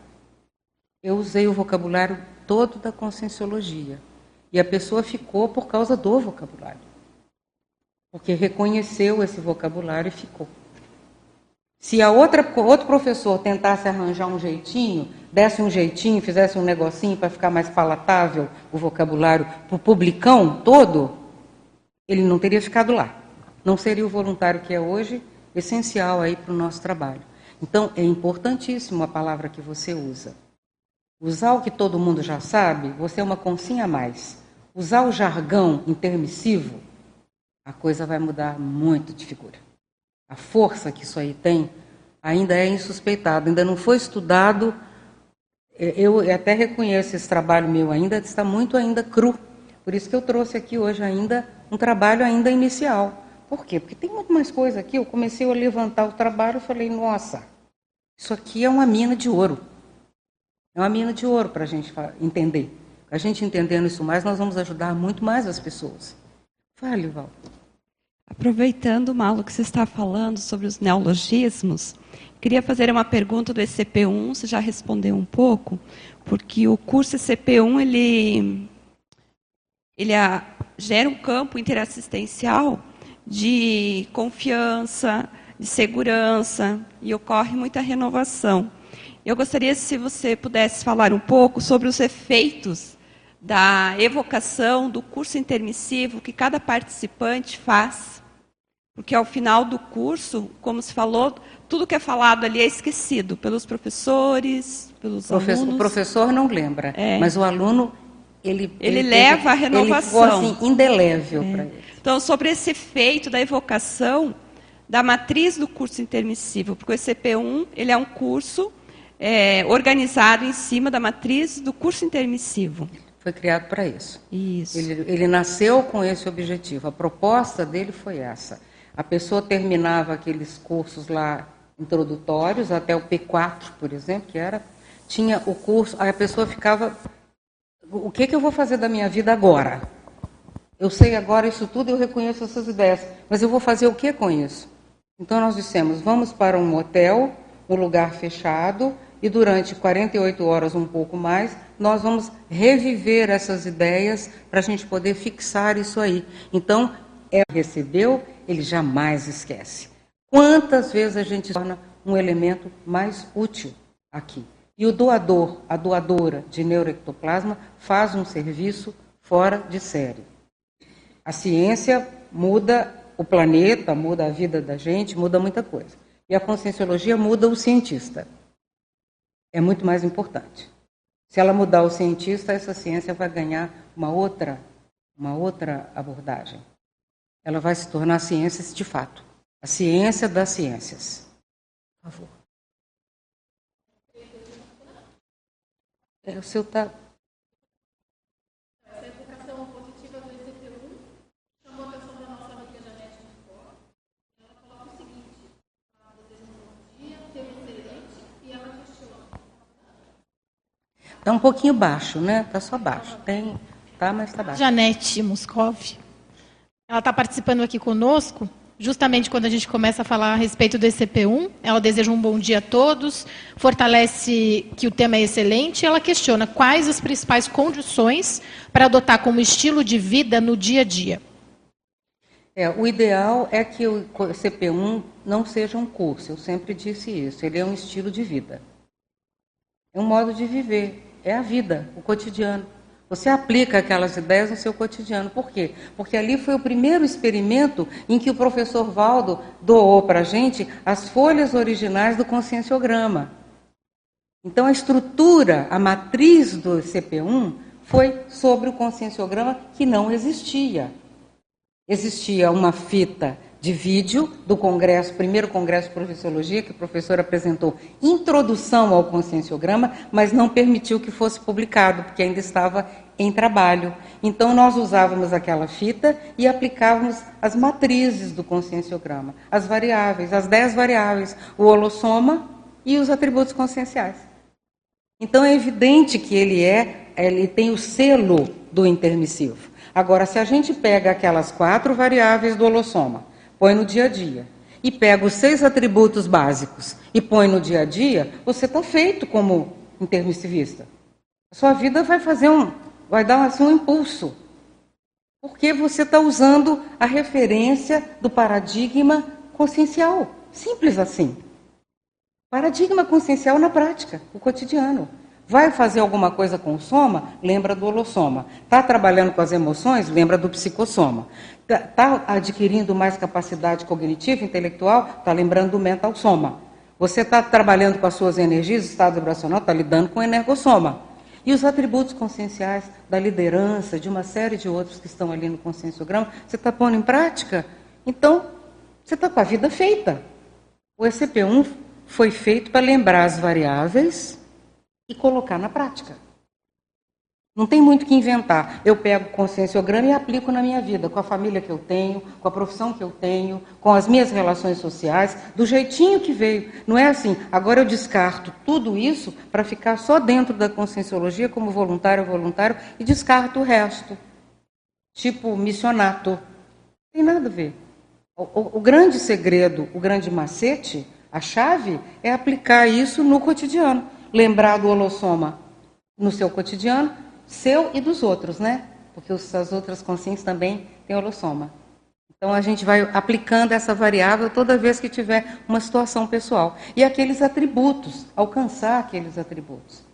Eu usei o vocabulário todo da conscienciologia. E a pessoa ficou por causa do vocabulário. Porque reconheceu esse vocabulário e ficou. Se a outra, outro professor tentasse arranjar um jeitinho, desse um jeitinho, fizesse um negocinho para ficar mais palatável o vocabulário para o publicão todo, ele não teria ficado lá. Não seria o voluntário que é hoje, essencial aí para o nosso trabalho. Então, é importantíssimo a palavra que você usa. Usar o que todo mundo já sabe, você é uma consinha a mais. Usar o jargão intermissivo, a coisa vai mudar muito de figura. A força que isso aí tem ainda é insuspeitado, ainda não foi estudado. É, eu até reconheço esse trabalho meu ainda, está muito ainda cru. Por isso que eu trouxe aqui hoje ainda um trabalho ainda inicial. Por quê? Porque tem muito mais coisa aqui. Eu comecei a levantar o trabalho e falei, nossa, isso aqui é uma mina de ouro. É uma mina de ouro para a gente entender. A gente entendendo isso mais, nós vamos ajudar muito mais as pessoas. Fale, Val. Aproveitando, Malo, que você está falando sobre os neologismos, queria fazer uma pergunta do ECP1, você já respondeu um pouco, porque o curso ECP1, ele, ele a, gera um campo interassistencial de confiança, de segurança, e ocorre muita renovação. Eu gostaria se você pudesse falar um pouco sobre os efeitos da evocação do curso intermissivo que cada participante faz, porque ao final do curso, como se falou, tudo que é falado ali é esquecido pelos professores, pelos Professor, alunos. O professor não lembra, é. mas o aluno ele, ele, ele leva teve, a renovação. Ele ficou assim, indelével é. para ele. Então, sobre esse efeito da evocação da matriz do curso intermissivo, porque o ECP1 ele é um curso é, organizado em cima da matriz do curso intermissivo. Foi criado para isso. Isso. Ele, ele nasceu com esse objetivo. A proposta dele foi essa. A pessoa terminava aqueles cursos lá introdutórios, até o P4, por exemplo, que era, tinha o curso, aí a pessoa ficava o que, que eu vou fazer da minha vida agora? Eu sei agora isso tudo, eu reconheço essas ideias, mas eu vou fazer o que com isso? Então nós dissemos, vamos para um hotel, um lugar fechado, e durante 48 horas, um pouco mais, nós vamos reviver essas ideias para a gente poder fixar isso aí. Então, é recebeu, ele jamais esquece. Quantas vezes a gente torna um elemento mais útil aqui? E o doador, a doadora de neuroectoplasma, faz um serviço fora de série. A ciência muda o planeta, muda a vida da gente, muda muita coisa. E a conscienciologia muda o cientista. É muito mais importante. Se ela mudar o cientista, essa ciência vai ganhar uma outra, uma outra abordagem. Ela vai se tornar ciência de fato. A ciência das ciências. Por favor. É, o seu está. Essa educação positiva do ECT1 chamou a atenção da nossa amiga Janete Moscó. Ela coloca o seguinte: ela deseja um bom dia, ter um excelente, e ela questiona. Está um pouquinho baixo, né? Está só baixo. Tem, tá, mas está baixo. Janete Moscov. Ela está participando aqui conosco, justamente quando a gente começa a falar a respeito do ECP1. Ela deseja um bom dia a todos, fortalece que o tema é excelente e ela questiona quais as principais condições para adotar como estilo de vida no dia a dia. É, o ideal é que o CP1 não seja um curso, eu sempre disse isso, ele é um estilo de vida. É um modo de viver, é a vida, o cotidiano. Você aplica aquelas ideias no seu cotidiano. Por quê? Porque ali foi o primeiro experimento em que o professor Valdo doou para a gente as folhas originais do conscienciograma. Então, a estrutura, a matriz do CP1 foi sobre o conscienciograma que não existia. Existia uma fita de vídeo do congresso, primeiro congresso de professologia, que o professor apresentou introdução ao conscienciograma, mas não permitiu que fosse publicado, porque ainda estava em trabalho. Então nós usávamos aquela fita e aplicávamos as matrizes do conscienciograma, as variáveis, as dez variáveis, o holossoma e os atributos conscienciais. Então é evidente que ele é, ele tem o selo do intermissivo. Agora, se a gente pega aquelas quatro variáveis do holossoma, põe no dia a dia, e pega os seis atributos básicos e põe no dia a dia, você está feito como intermissivista. A sua vida vai fazer um, vai dar assim, um impulso. Porque você está usando a referência do paradigma consciencial. Simples assim. Paradigma consciencial na prática, o cotidiano. Vai fazer alguma coisa com o soma? Lembra do holossoma. Está trabalhando com as emoções? Lembra do psicossoma. Está tá adquirindo mais capacidade cognitiva, intelectual? Está lembrando do mental soma. Você está trabalhando com as suas energias, estado vibracional? Está lidando com o energossoma. E os atributos conscienciais da liderança, de uma série de outros que estão ali no conscienciograma, você está pondo em prática? Então, você está com a vida feita. O ECP1 foi feito para lembrar as variáveis e colocar na prática. Não tem muito que inventar. Eu pego conscienciograma e aplico na minha vida, com a família que eu tenho, com a profissão que eu tenho, com as minhas relações sociais, do jeitinho que veio. Não é assim, agora eu descarto tudo isso para ficar só dentro da conscienciologia como voluntário voluntário e descarto o resto. Tipo missionato. Não tem nada a ver. O, o, o grande segredo, o grande macete, a chave é aplicar isso no cotidiano lembrar do holossoma no seu cotidiano, seu e dos outros, né? Porque as outras consciências também têm holossoma. Então a gente vai aplicando essa variável toda vez que tiver uma situação pessoal. E aqueles atributos, alcançar aqueles atributos.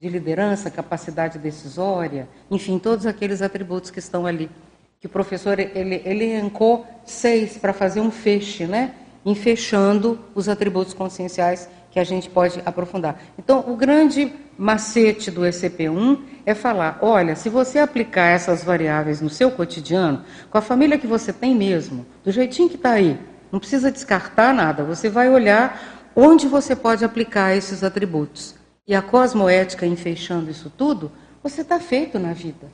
De liderança, capacidade decisória, enfim, todos aqueles atributos que estão ali. Que o professor ele, ele elencou seis para fazer um feixe, né? Em fechando os atributos conscienciais que a gente pode aprofundar. Então, o grande macete do ECP1 é falar: olha, se você aplicar essas variáveis no seu cotidiano, com a família que você tem mesmo, do jeitinho que está aí, não precisa descartar nada, você vai olhar onde você pode aplicar esses atributos. E a cosmoética, enfeixando isso tudo, você está feito na vida.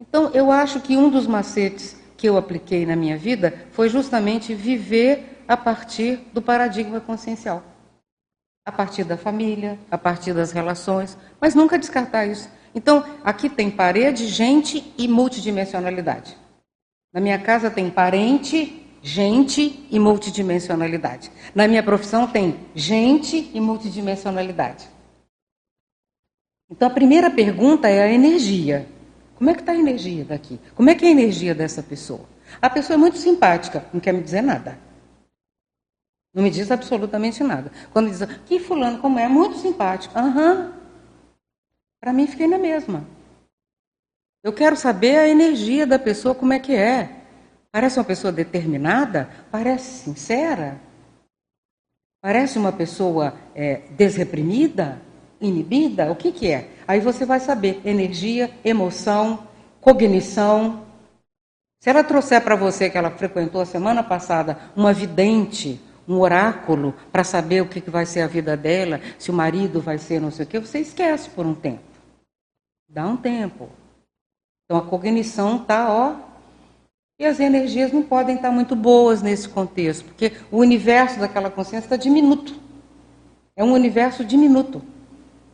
Então, eu acho que um dos macetes que eu apliquei na minha vida foi justamente viver a partir do paradigma consciencial a partir da família, a partir das relações, mas nunca descartar isso. Então, aqui tem parede, gente e multidimensionalidade. Na minha casa tem parente, gente e multidimensionalidade. Na minha profissão tem gente e multidimensionalidade. Então, a primeira pergunta é a energia. Como é que está a energia daqui? Como é que é a energia dessa pessoa? A pessoa é muito simpática, não quer me dizer nada. Não me diz absolutamente nada. Quando diz, que fulano como é, muito simpático. Aham. Uhum. Para mim, fiquei na mesma. Eu quero saber a energia da pessoa, como é que é. Parece uma pessoa determinada? Parece sincera? Parece uma pessoa é, desreprimida? Inibida? O que, que é? Aí você vai saber energia, emoção, cognição. Se ela trouxer para você que ela frequentou a semana passada uma vidente, um oráculo para saber o que vai ser a vida dela, se o marido vai ser não sei o quê, você esquece por um tempo. Dá um tempo. Então a cognição está, ó. E as energias não podem estar muito boas nesse contexto, porque o universo daquela consciência está diminuto. É um universo diminuto.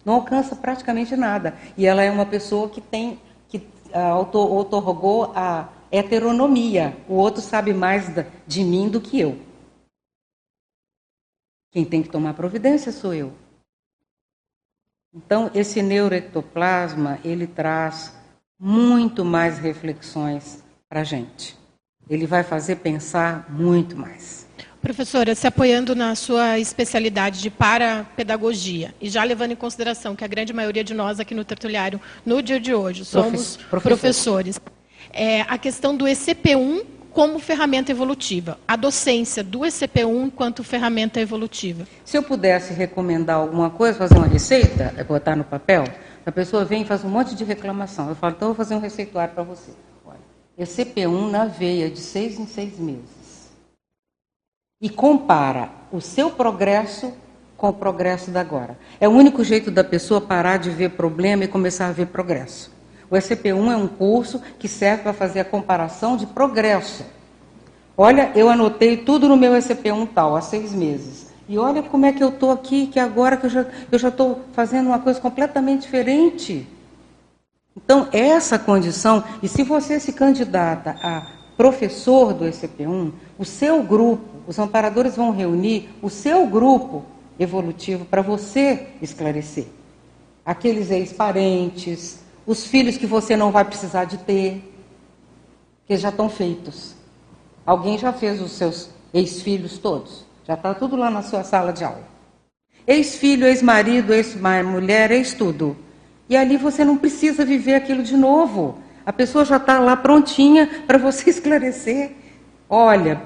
Não alcança praticamente nada. E ela é uma pessoa que tem, que uh, otorgou a heteronomia. O outro sabe mais de mim do que eu. Quem tem que tomar providência sou eu. Então, esse neuroectoplasma, ele traz muito mais reflexões para a gente. Ele vai fazer pensar muito mais. Professora, se apoiando na sua especialidade de parapedagogia e já levando em consideração que a grande maioria de nós aqui no tertuliário, no dia de hoje, somos professores, professores é, a questão do ECP1 como ferramenta evolutiva, a docência do ECP1 enquanto ferramenta evolutiva. Se eu pudesse recomendar alguma coisa, fazer uma receita, é botar no papel, a pessoa vem e faz um monte de reclamação. Eu falo, então eu vou fazer um receituário para você. Olha, ECP1 na veia de seis em seis meses e compara o seu progresso com o progresso da agora. É o único jeito da pessoa parar de ver problema e começar a ver progresso. O SCP-1 é um curso que serve para fazer a comparação de progresso. Olha, eu anotei tudo no meu SCP-1 tal, há seis meses. E olha como é que eu estou aqui, que agora que eu já estou fazendo uma coisa completamente diferente. Então, essa condição, e se você se candidata a professor do ECP1, o seu grupo, os amparadores vão reunir o seu grupo evolutivo para você esclarecer. Aqueles ex-parentes, os filhos que você não vai precisar de ter, que já estão feitos. Alguém já fez os seus ex-filhos todos? Já está tudo lá na sua sala de aula. Ex-filho, ex-marido, ex-mulher, ex-tudo. E ali você não precisa viver aquilo de novo. A pessoa já está lá prontinha para você esclarecer. Olha,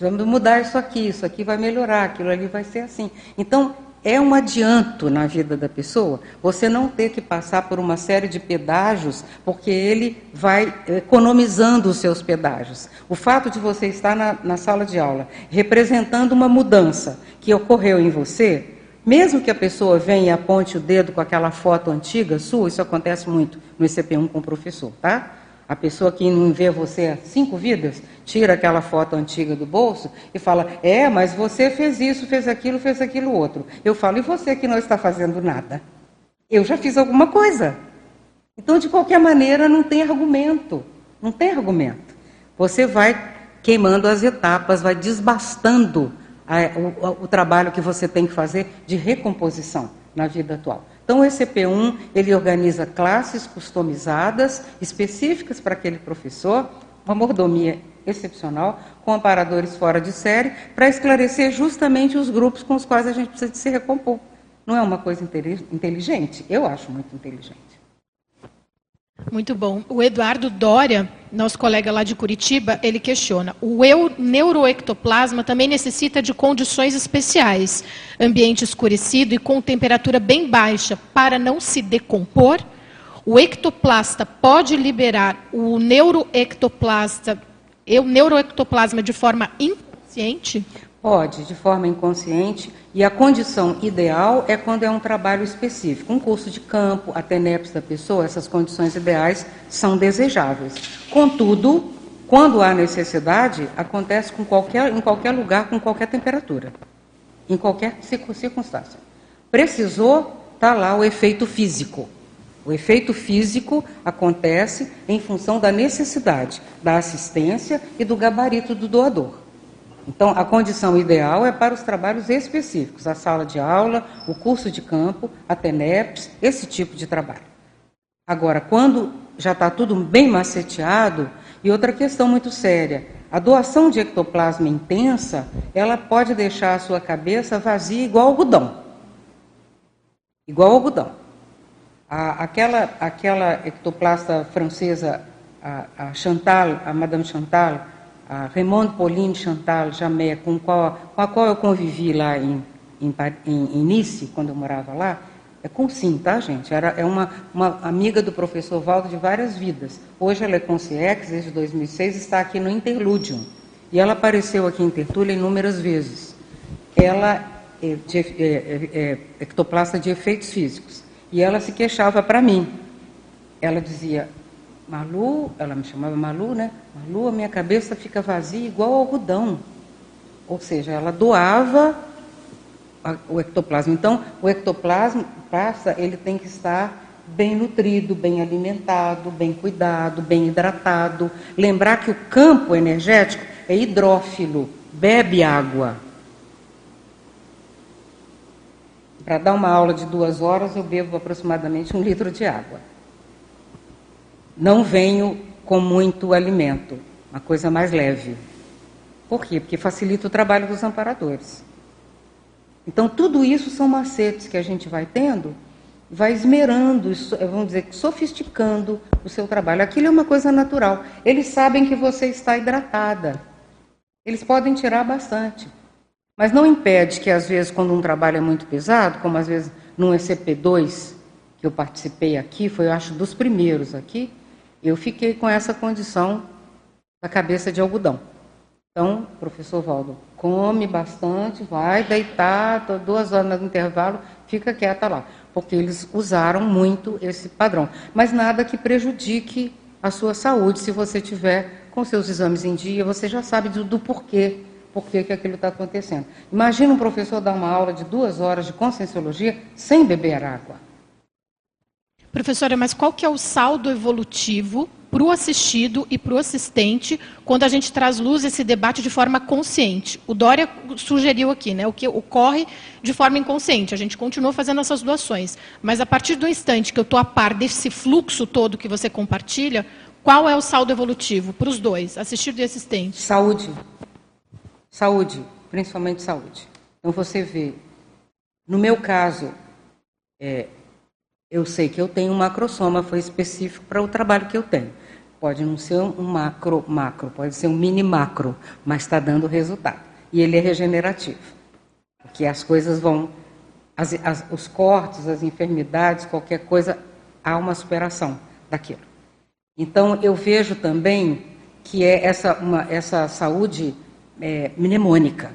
vamos mudar isso aqui, isso aqui vai melhorar, aquilo ali vai ser assim. Então, é um adianto na vida da pessoa você não ter que passar por uma série de pedágios, porque ele vai economizando os seus pedágios. O fato de você estar na, na sala de aula representando uma mudança que ocorreu em você, mesmo que a pessoa venha e aponte o dedo com aquela foto antiga sua, isso acontece muito no ICP1 com o professor, tá? A pessoa que não vê você há cinco vidas, tira aquela foto antiga do bolso e fala: É, mas você fez isso, fez aquilo, fez aquilo outro. Eu falo: E você que não está fazendo nada? Eu já fiz alguma coisa. Então, de qualquer maneira, não tem argumento. Não tem argumento. Você vai queimando as etapas, vai desbastando a, o, o, trabalho que você tem que fazer de recomposição na vida atual. Então, o ECP1 ele organiza classes customizadas, específicas para aquele professor, uma mordomia excepcional, com amparadores fora de série, para esclarecer justamente os grupos com os quais a gente precisa se recompor. Não é uma coisa inteligente? Eu acho muito inteligente. Muito bom. O Eduardo Dória, nosso colega lá de Curitiba, ele questiona: o eu, neuroectoplasma também necessita de condições especiais, ambiente escurecido e com temperatura bem baixa, para não se decompor? O ectoplasta pode liberar o neuroectoplasta, o neuroectoplasma de forma inconsciente? Pode, de forma inconsciente, e a condição ideal é quando é um trabalho específico. Um curso de campo, a TENEPS da pessoa, essas condições ideais são desejáveis. Contudo, quando há necessidade, acontece com qualquer, em qualquer lugar, com qualquer temperatura, em qualquer circunstância. Precisou, está lá o efeito físico. O efeito físico acontece em função da necessidade, da assistência e do gabarito do doador. Então, a condição ideal é para os trabalhos específicos, a sala de aula, o curso de campo, a TENEPS, esse tipo de trabalho. Agora, quando já está tudo bem maceteado, e outra questão muito séria, a doação de ectoplasma intensa, ela pode deixar a sua cabeça vazia igual algodão. Igual algodão. A, aquela, aquela ectoplasta francesa, a, a Chantal, a Madame Chantal, a Raymond Pauline Chantal Jamé, com, qual, com a qual eu convivi lá em, em, em, Nice, quando eu morava lá, é com sim, tá, gente? Era, é uma, uma amiga do professor Valdo de várias vidas. Hoje ela é concierge, desde 2006, está aqui no Interludium. E ela apareceu aqui em Tertúlia inúmeras vezes. Ela é, de, é, é, é ectoplasta de efeitos físicos. E ela se queixava para mim. Ela dizia, Malu, ela me chamava Malu, né? Malu, a minha cabeça fica vazia igual algodão. Ou seja, ela doava o ectoplasma. Então, o ectoplasma, ele tem que estar bem nutrido, bem alimentado, bem cuidado, bem hidratado. Lembrar que o campo energético é hidrófilo, bebe água. Para dar uma aula de duas horas, eu bebo aproximadamente um litro de água. Não venho com muito alimento, uma coisa mais leve. Por quê? Porque facilita o trabalho dos amparadores. Então, tudo isso são macetes que a gente vai tendo, vai esmerando, vamos dizer, sofisticando o seu trabalho. Aquilo é uma coisa natural. Eles sabem que você está hidratada. Eles podem tirar bastante. Mas não impede que, às vezes, quando um trabalho é muito pesado, como às vezes num ECP2, que eu participei aqui, foi, eu acho, dos primeiros aqui, eu fiquei com essa condição da cabeça de algodão. Então, professor Valdo, come bastante, vai deitar, duas horas no intervalo, fica quieta lá. Porque eles usaram muito esse padrão. Mas nada que prejudique a sua saúde. Se você tiver com seus exames em dia, você já sabe do, do porquê, porquê que aquilo está acontecendo. Imagina um professor dar uma aula de duas horas de conscienciologia sem beber água. Professora, mas qual que é o saldo evolutivo para o assistido e para o assistente quando a gente traz luz esse debate de forma consciente. O Dória sugeriu aqui, né, o que ocorre de forma inconsciente. A gente continua fazendo essas doações, mas a partir do instante que eu estou a par desse fluxo todo que você compartilha, qual é o saldo evolutivo para os dois, assistido e assistente? Saúde. Saúde, principalmente saúde. Então você vê, no meu caso, é, eu sei que eu tenho um macrosoma, foi específico para o trabalho que eu tenho. Pode não ser um macro, macro, pode ser um mini macro, mas está dando resultado. E ele é regenerativo. Porque as coisas vão. As, as, os cortes, as enfermidades, qualquer coisa, há uma superação daquilo. Então, eu vejo também que é essa, uma, essa saúde é, mnemônica.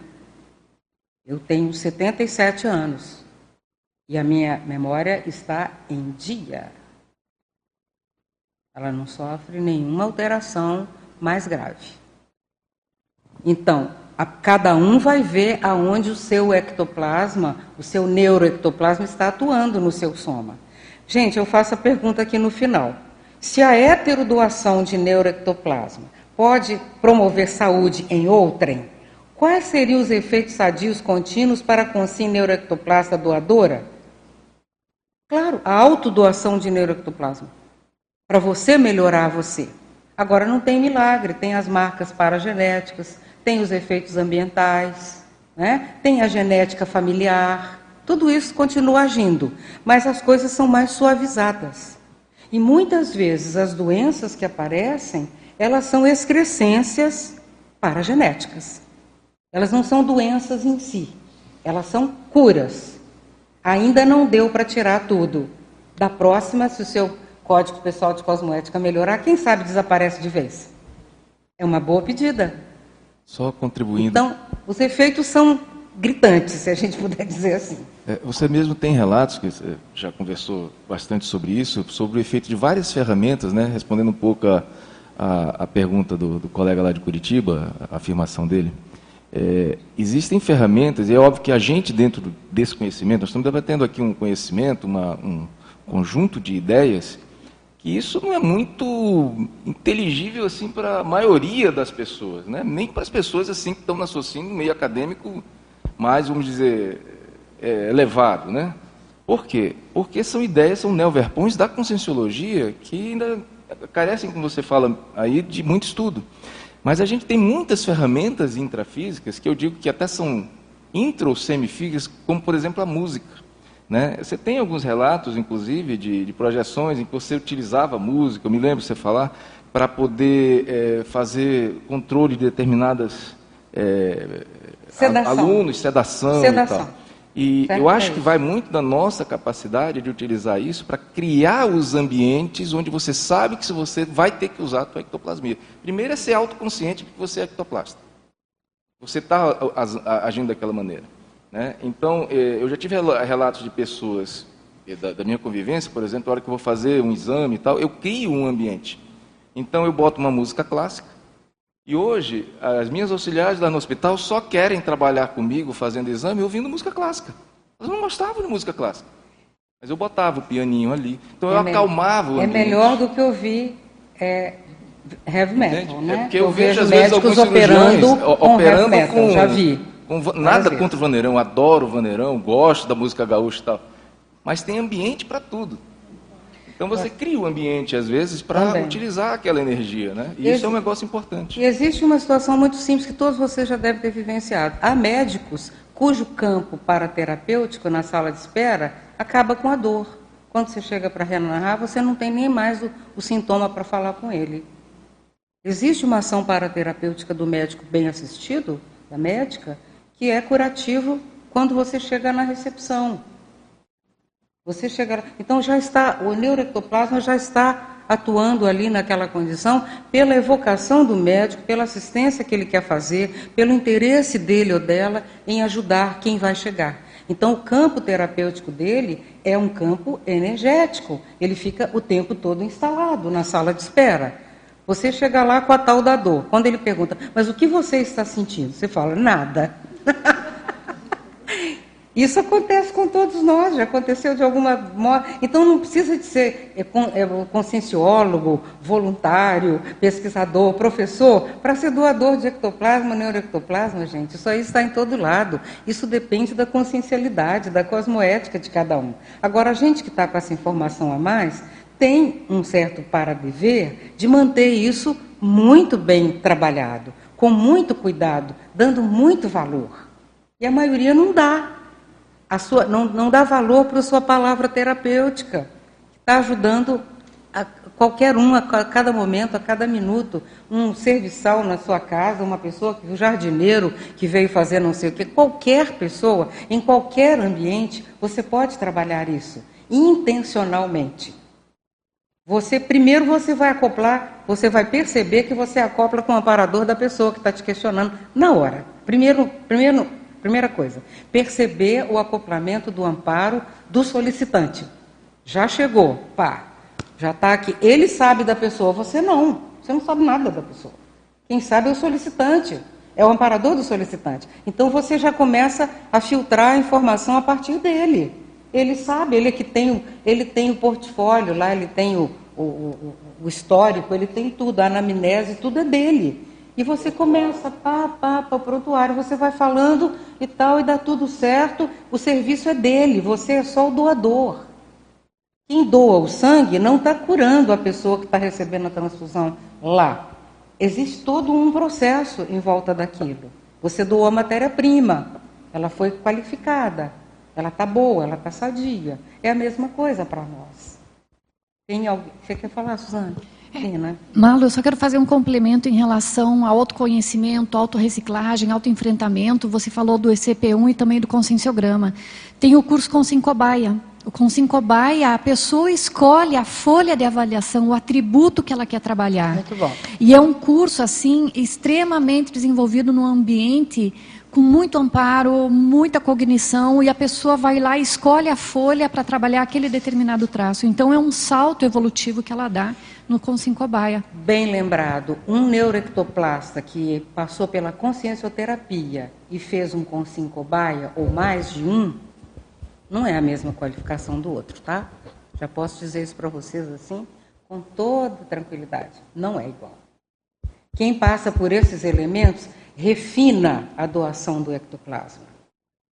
Eu tenho 77 anos. E a minha memória está em dia. Ela não sofre nenhuma alteração mais grave. Então, a, cada um vai ver aonde o seu ectoplasma, o seu neuroectoplasma está atuando no seu soma. Gente, eu faço a pergunta aqui no final. Se a heterodoação de neuroectoplasma pode promover saúde em outrem, quais seriam os efeitos sadios contínuos para a consciência neuroectoplasta doadora? Claro, a autodoação de neuroectoplasma. Para você melhorar você. Agora não tem milagre, tem as marcas paragenéticas, tem os efeitos ambientais, né? tem a genética familiar. Tudo isso continua agindo, mas as coisas são mais suavizadas. E muitas vezes as doenças que aparecem, elas são excrescências paragenéticas. Elas não são doenças em si, elas são curas Ainda não deu para tirar tudo. Da próxima, se o seu código pessoal de cosmoética melhorar, quem sabe desaparece de vez. É uma boa pedida. Só contribuindo. Então, os efeitos são gritantes, se a gente puder dizer assim. É, você mesmo tem relatos, que já conversou bastante sobre isso, sobre o efeito de várias ferramentas, né? respondendo um pouco a, a, a pergunta do, do, colega lá de Curitiba, a afirmação dele. É, existem ferramentas, e é óbvio que a gente, dentro desse conhecimento, nós estamos debatendo aqui um conhecimento, uma, um conjunto de ideias, que isso não é muito inteligível assim para a maioria das pessoas, né? nem para as pessoas assim que estão na sociedade, no meio acadêmico mais, vamos dizer, é, elevado. Né? Por quê? Porque são ideias, são neoverpões da conscienciologia que ainda carecem, como você fala aí, de muito estudo. Mas a gente tem muitas ferramentas intrafísicas que eu digo que até são intro ou semifísicas, como por exemplo a música. Né? Você tem alguns relatos, inclusive, de, de, projeções em que você utilizava música, eu me lembro de você falar, para poder é, fazer controle de determinadas é, sedação. alunos, sedação, sedação. E eu acho que vai muito da nossa capacidade de utilizar isso para criar os ambientes onde você sabe que você vai ter que usar a tua ectoplasmia. Primeiro é ser autoconsciente de que você é ectoplasta. Você está agindo daquela maneira. Né? Então, eh, eu já tive relatos de pessoas eh, da, da minha convivência, por exemplo, na hora que eu vou fazer um exame e tal, eu crio um ambiente. Então, eu boto uma música clássica, e hoje, as minhas auxiliares lá no hospital só querem trabalhar comigo fazendo exame ouvindo música clássica. Elas não gostavam de música clássica. Mas eu botava o pianinho ali. Então é eu acalmava o É melhor do que ouvir é, heavy metal, Entende? né? É porque eu, eu vejo, às vezes, alguns operando com operando metal, com, já vi. Com, nada contra o vaneirão, adoro o vaneirão, gosto da música gaúcha e tal. Mas tem ambiente para tudo. Então você cria o um ambiente, às vezes, para utilizar aquela energia, né? E isso é um negócio importante. E existe uma situação muito simples que todos vocês já devem ter vivenciado. Há médicos cujo campo paraterapêutico na sala de espera acaba com a dor. Quando você chega para renarrar, você não tem nem mais o, o sintoma para falar com ele. Existe uma ação paraterapêutica do médico bem assistido, da médica, que é curativo quando você chega na recepção. Você chega, então já está, o neuroectoplasma já está atuando ali naquela condição pela evocação do médico, pela assistência que ele quer fazer, pelo interesse dele ou dela em ajudar quem vai chegar. Então, o campo terapêutico dele é um campo energético. Ele fica o tempo todo instalado na sala de espera. Você chega lá com a tal da dor. Quando ele pergunta, mas o que você está sentindo? Você fala, nada. Isso acontece com todos nós, já aconteceu de alguma modo. Então não precisa de ser é, é, conscienciólogo, voluntário, pesquisador, professor, para ser doador de ectoplasma, neuroectoplasma, gente. Isso aí está em todo lado. Isso depende da consciencialidade, da cosmoética de cada um. Agora, a gente que está com essa informação a mais tem um certo para-dever de manter isso muito bem trabalhado, com muito cuidado, dando muito valor. E a maioria não dá a sua, não, não dá valor para a sua palavra terapêutica, que está ajudando a qualquer um, a cada momento, a cada minuto, um serviçal na sua casa, uma pessoa, um jardineiro que veio fazer não sei o quê, qualquer pessoa, em qualquer ambiente, você pode trabalhar isso, intencionalmente. Você primeiro você vai acoplar, você vai perceber que você acopla com o aparador da pessoa que está te questionando na hora. Primeiro, primeiro Primeira coisa, perceber o acoplamento do amparo do solicitante. Já chegou, pá, já está aqui. Ele sabe da pessoa, você não. Você não sabe nada da pessoa. Quem sabe é o solicitante, é o amparador do solicitante. Então você já começa a filtrar a informação a partir dele. Ele sabe, ele é que tem, ele tem o portfólio lá, ele tem o, o, o, o histórico, ele tem tudo, a anamnese, tudo é dele. E você começa, pá, pá, pá, prontuário, você vai falando e tal, e dá tudo certo, o serviço é dele, você é só o doador. Quem doa o sangue não está curando a pessoa que está recebendo a transfusão lá. Existe todo um processo em volta daquilo. Você doou a matéria-prima, ela foi qualificada, ela está boa, ela está sadia. É a mesma coisa para nós. Tem alguém... Você quer falar, Suzane? Né? Malu, eu só quero fazer um complemento em relação ao autoconhecimento, autorreciclagem, autoenfrentamento. Você falou do ECP1 e também do conscienciograma. Tem o curso Consincobaia. O Consincobaia, a pessoa escolhe a folha de avaliação, o atributo que ela quer trabalhar. Muito bom. E é um curso, assim, extremamente desenvolvido no ambiente com muito amparo, muita cognição, e a pessoa vai lá e escolhe a folha para trabalhar aquele determinado traço. Então, é um salto evolutivo que ela dá no Consincobaia. Bem lembrado, um neuroectoplasta que passou pela consciencioterapia e fez um Consincobaia, ou mais de um, não é a mesma qualificação do outro, tá? Já posso dizer isso para vocês assim, com toda tranquilidade. Não é igual. Quem passa por esses elementos refina a doação do ectoplasma,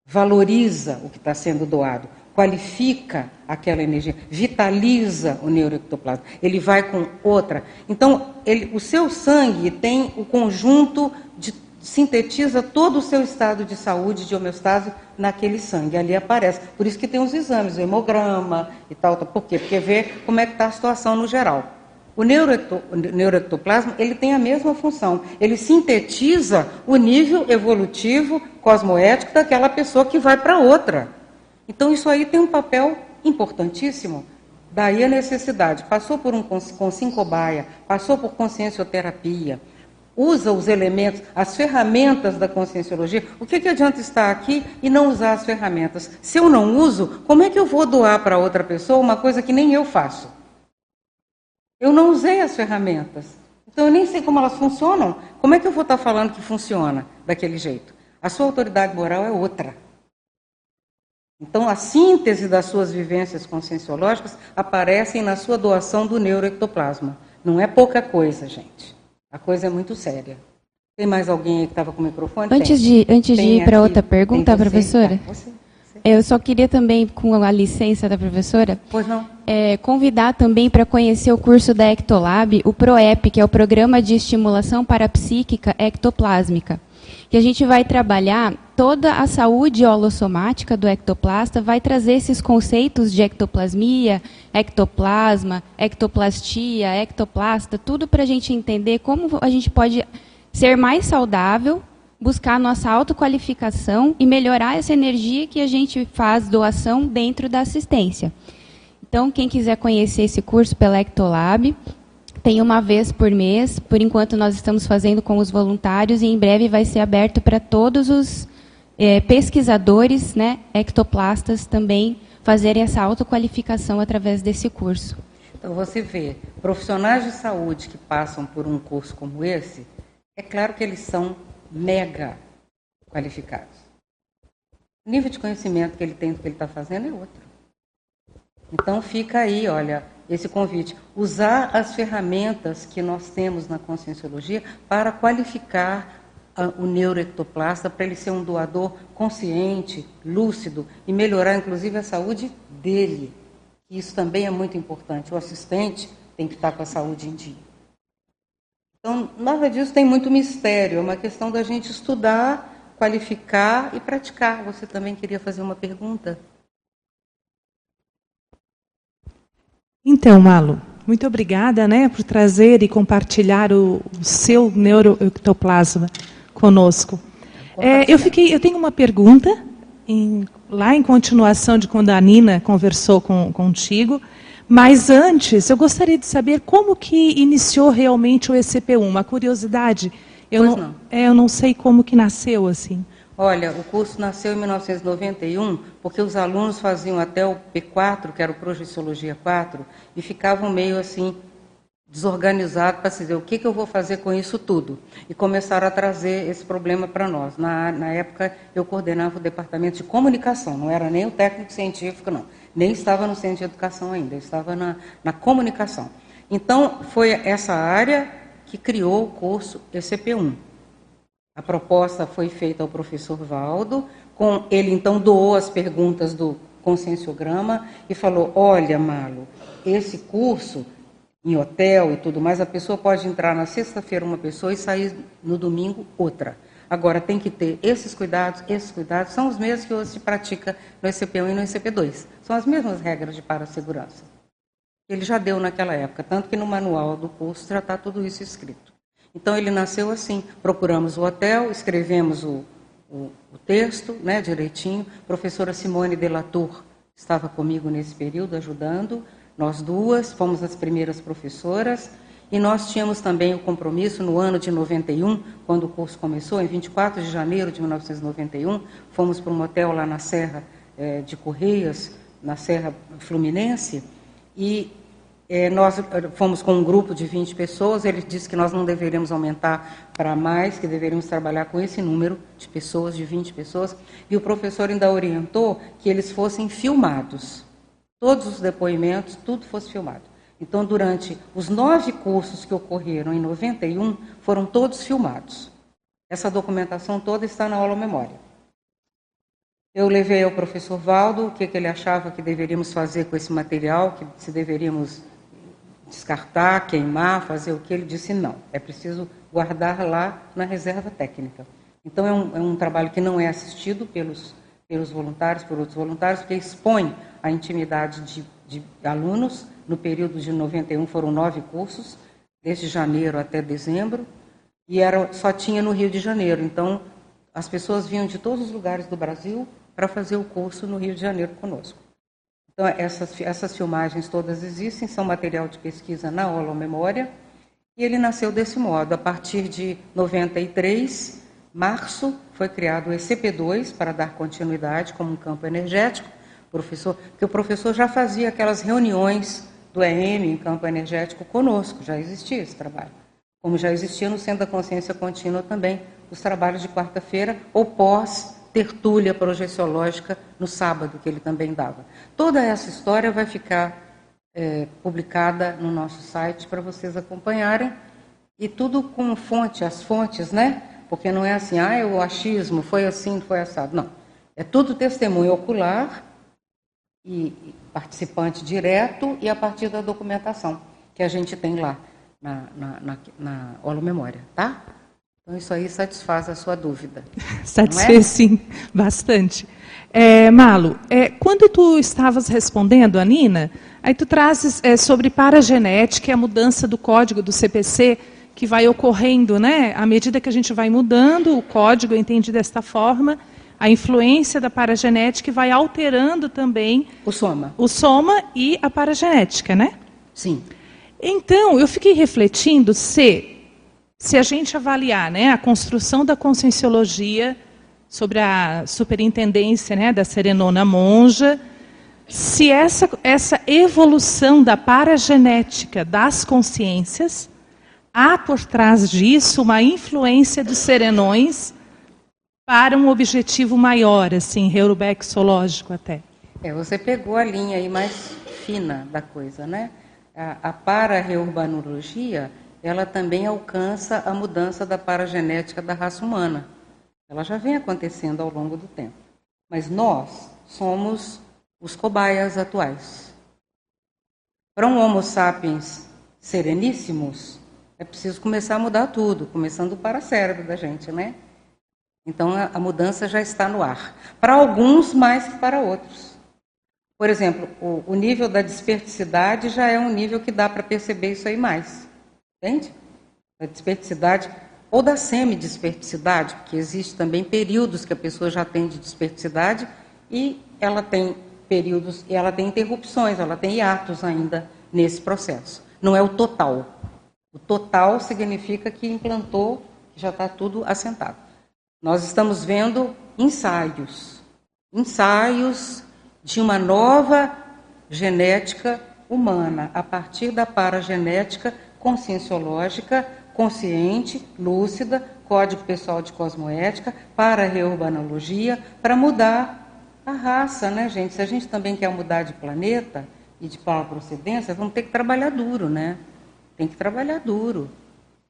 valoriza o que está sendo doado, qualifica aquela energia, vitaliza o neuroectoplasma. Ele vai com outra. Então, ele, o seu sangue tem o conjunto de sintetiza todo o seu estado de saúde, de homeostase naquele sangue. Ali aparece. Por isso que tem os exames, o hemograma e tal. Por quê? Porque vê como é que está a situação no geral. O neuroectoplasma ele tem a mesma função. Ele sintetiza o nível evolutivo cosmoético daquela pessoa que vai para outra. Então isso aí tem um papel importantíssimo. Daí a necessidade. Passou por um consincobaia, passou por consciencioterapia, usa os elementos, as ferramentas da conscienciologia. O que, que adianta estar aqui e não usar as ferramentas? Se eu não uso, como é que eu vou doar para outra pessoa uma coisa que nem eu faço? Eu não usei as ferramentas. Então eu nem sei como elas funcionam. Como é que eu vou estar falando que funciona daquele jeito? A sua autoridade moral é outra. Então, a síntese das suas vivências conscienciológicas aparecem na sua doação do neuroectoplasma. Não é pouca coisa, gente. A coisa é muito séria. Tem mais alguém aí que estava com o microfone? Antes Tem. de, antes de ir para outra pergunta, professora. Tá, você, você. Eu só queria também, com a licença da professora, é, convidar também para conhecer o curso da Ectolab, o PROEP, que é o Programa de Estimulação Parapsíquica Ectoplásmica que a gente vai trabalhar toda a saúde holossomática do ectoplasta, vai trazer esses conceitos de ectoplasmia, ectoplasma, ectoplastia, ectoplasta, tudo para a gente entender como a gente pode ser mais saudável, buscar nossa autoqualificação e melhorar essa energia que a gente faz doação dentro da assistência. Então, quem quiser conhecer esse curso pela Ectolab, tem uma vez por mês. Por enquanto, nós estamos fazendo com os voluntários e em breve vai ser aberto para todos os é, pesquisadores, né, ectoplastas, também fazerem essa autoqualificação através desse curso. Então, você vê, profissionais de saúde que passam por um curso como esse, é claro que eles são mega qualificados. O nível de conhecimento que ele tem do que ele está fazendo é outro. Então, fica aí, olha, esse convite. Usar as ferramentas que nós temos na conscienciologia para qualificar o neuroectoplasta para ele ser um doador consciente, lúcido e melhorar inclusive a saúde dele. Isso também é muito importante. O assistente tem que estar com a saúde em dia. Então, nada disso tem muito mistério, é uma questão da gente estudar, qualificar e praticar. Você também queria fazer uma pergunta? Então, Malu, muito obrigada né, por trazer e compartilhar o, o seu neuroectoplasma conosco. É, eu, fiquei, eu tenho uma pergunta, em, lá em continuação de quando a Nina conversou com, contigo, mas antes eu gostaria de saber como que iniciou realmente o ECP1, uma curiosidade. Eu não, não. É, eu não sei como que nasceu assim. Olha, o curso nasceu em 1991 porque os alunos faziam até o P4, que era o Projeciologia 4, e ficavam meio assim desorganizados para dizer o que, que eu vou fazer com isso tudo. E começaram a trazer esse problema para nós. Na, na época, eu coordenava o departamento de comunicação, não era nem o técnico científico, não. Nem estava no centro de educação ainda, estava na, na comunicação. Então, foi essa área que criou o curso ECP1. A proposta foi feita ao professor Valdo, com ele então doou as perguntas do conscienciograma e falou: "Olha, Malo, esse curso em hotel e tudo mais, a pessoa pode entrar na sexta-feira uma pessoa e sair no domingo outra. Agora tem que ter esses cuidados, esses cuidados são os mesmos que hoje se pratica no ECP1 e no ECP2. São as mesmas regras de para-segurança. Ele já deu naquela época, tanto que no manual do curso já está tudo isso escrito. Então ele nasceu assim. Procuramos o hotel, escrevemos o, o, o texto, né, direitinho. A professora Simone Delatour estava comigo nesse período ajudando. Nós duas fomos as primeiras professoras. E nós tínhamos também o compromisso no ano de 91, quando o curso começou, em 24 de janeiro de 1991, fomos para um hotel lá na Serra eh, de Correias, na Serra Fluminense, e é, nós eh, fomos com um grupo de 20 pessoas, ele disse que nós não deveríamos aumentar para mais, que deveríamos trabalhar com esse número de pessoas, de 20 pessoas, e o professor ainda orientou que eles fossem filmados. Todos os depoimentos, tudo fosse filmado. Então, durante os nove cursos que ocorreram em 91, foram todos filmados. Essa documentação toda está na aula memória. Eu levei ao professor Valdo o que, que ele achava que deveríamos fazer com esse material, que se deveríamos descartar, queimar, fazer o que? Ele disse não, é preciso guardar lá na reserva técnica. Então é um, é um trabalho que não é assistido pelos, pelos voluntários, por outros voluntários, porque expõe a intimidade de, de alunos. No período de 91 foram nove cursos, desde janeiro até dezembro, e era, só tinha no Rio de Janeiro. Então as pessoas vinham de todos os lugares do Brasil para fazer o curso no Rio de Janeiro conosco. Então, essas, essas filmagens todas existem, são material de pesquisa na memória e ele nasceu desse modo. A partir de 93, março, foi criado o ECP2 para dar continuidade como um campo energético, professor, porque o professor já fazia aquelas reuniões do EM em campo energético conosco, já existia esse trabalho. Como já existia no Centro da Consciência Contínua também, os trabalhos de quarta-feira ou pós tertúlia projeciológica no sábado, que ele também dava. Toda essa história vai ficar é, publicada no nosso site para vocês acompanharem, e tudo com fonte, as fontes, né? Porque não é assim, ah, o achismo foi assim, foi assado. Não. É tudo testemunho ocular e participante direto e a partir da documentação que a gente tem lá na, na, na, na Holo Memória, tá? Então, isso aí satisfaz a sua dúvida. Satisfez, é? sim, bastante. É, Malo, é, quando tu estavas respondendo a Nina, aí tu trazes é, sobre paragenética e a mudança do código do CPC que vai ocorrendo, né? À medida que a gente vai mudando, o código entende desta forma, a influência da paragenética vai alterando também o soma. O soma e a paragenética, né? Sim. Então, eu fiquei refletindo se se a gente avaliar né, a construção da conscienciologia sobre a superintendência né, da Serenona Monja, se essa, essa evolução da paragenética das consciências, há por trás disso uma influência dos serenões para um objetivo maior, assim, heurubexológico até. É, você pegou a linha aí mais fina da coisa, né? A, a para-reurbanologia ela também alcança a mudança da paragenética da raça humana. Ela já vem acontecendo ao longo do tempo. Mas nós somos os cobaias atuais. Para um Homo sapiens sereníssimos, é preciso começar a mudar tudo, começando para o cérebro da gente, né? Então a, a mudança já está no ar. Para alguns, mais que para outros. Por exemplo, o, o nível da desperticidade já é um nível que dá para perceber isso aí mais. Entende? Da desperticidade ou da semidesperticidade, porque existe também períodos que a pessoa já tem de desperticidade e ela tem períodos, e ela tem interrupções, ela tem hiatos ainda nesse processo. Não é o total. O total significa que implantou, que já está tudo assentado. Nós estamos vendo ensaios, ensaios de uma nova genética humana, a partir da paragenética conscienciológica, consciente, lúcida, código pessoal de cosmoética, para reurbanologia, para mudar a raça, né, gente? Se a gente também quer mudar de planeta e de procedência, vamos ter que trabalhar duro, né? Tem que trabalhar duro.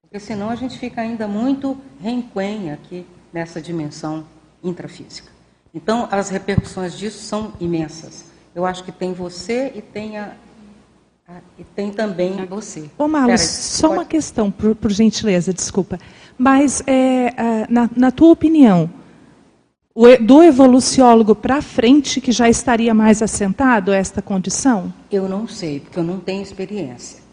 Porque senão a gente fica ainda muito renquenha aqui nessa dimensão intrafísica. Então, as repercussões disso são imensas. Eu acho que tem você e tem a, ah, e tem também você. Ô, Marlos, só pode... uma questão, por, por, gentileza, desculpa. Mas, é, é na, na, tua opinião, do evoluciólogo para frente, que já estaria mais assentado esta condição? Eu não sei, porque eu não tenho experiência.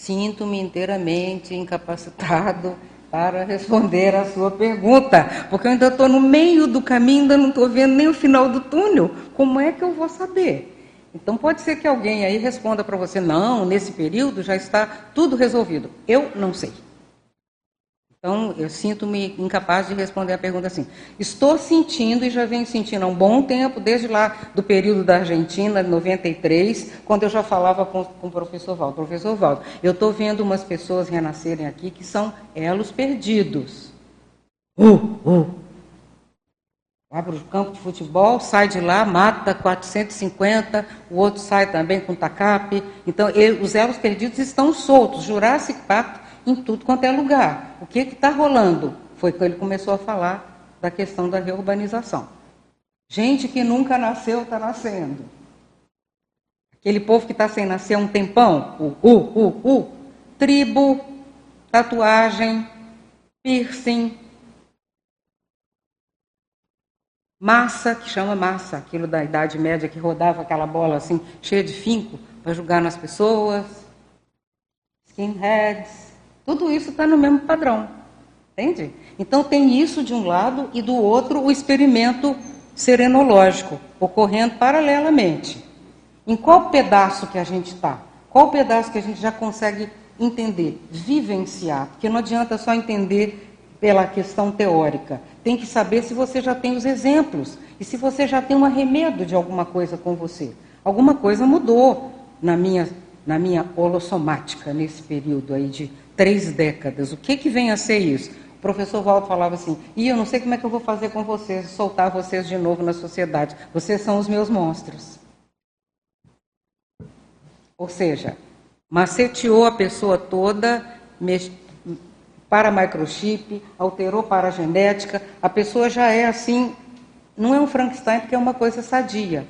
Sinto-me inteiramente incapacitado para responder a sua pergunta, porque eu ainda estou no meio do caminho, ainda não estou vendo nem o final do túnel. Como é que eu vou saber? Então pode ser que alguém aí responda para você: não, nesse período já está tudo resolvido. Eu não sei. Então eu sinto-me incapaz de responder a pergunta assim. Estou sentindo e já venho sentindo há um bom tempo, desde lá do período da Argentina, 93, quando eu já falava com, com o professor Valdo. Professor Valdo, eu estou vendo umas pessoas renascerem aqui que são elos perdidos. Uh, uh, para o campo de futebol, sai de lá, mata 450, o outro sai também com tacape. Então, ele, os elos perdidos estão soltos, Jurassic Park em tudo quanto é lugar. O que está rolando? Foi que ele começou a falar da questão da reurbanização. Gente que nunca nasceu está nascendo. Aquele povo que está sem nascer há um tempão, o u, u, u, tribo, tatuagem, piercing, Massa, que chama massa, aquilo da Idade Média que rodava aquela bola assim, cheia de finco, para jogar nas pessoas. Skinheads. Tudo isso está no mesmo padrão. Entende? Então tem isso de um lado e do outro o experimento serenológico, ocorrendo paralelamente. Em qual pedaço que a gente está? Qual pedaço que a gente já consegue entender, vivenciar? Porque não adianta só entender pela questão teórica. Tem que saber se você já tem os exemplos e se você já tem um arremedo de alguma coisa com você. Alguma coisa mudou na minha, na minha holossomática nesse período aí de três décadas. O que, que vem a ser isso? O professor Waldo falava assim: e eu não sei como é que eu vou fazer com vocês, soltar vocês de novo na sociedade. Vocês são os meus monstros. Ou seja, maceteou a pessoa toda para microchip, alterou para a genética, a pessoa já é assim, não é um Frankenstein porque é uma coisa sadia,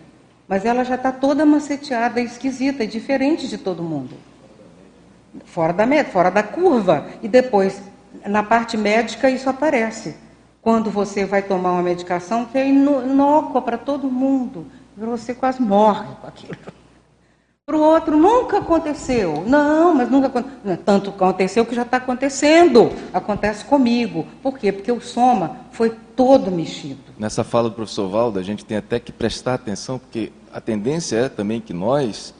mas ela já está toda maceteada, esquisita, diferente de todo mundo. Fora da meta, fora da curva. E depois, na parte médica, isso aparece. Quando você vai tomar uma medicação que é inócua para todo mundo, você quase morre com aquilo. Para o outro nunca aconteceu. Não, mas nunca aconteceu. Tanto aconteceu que já está acontecendo. Acontece comigo. Por quê? Porque o soma foi todo mexido. Nessa fala do professor Valdo, a gente tem até que prestar atenção, porque a tendência é também que nós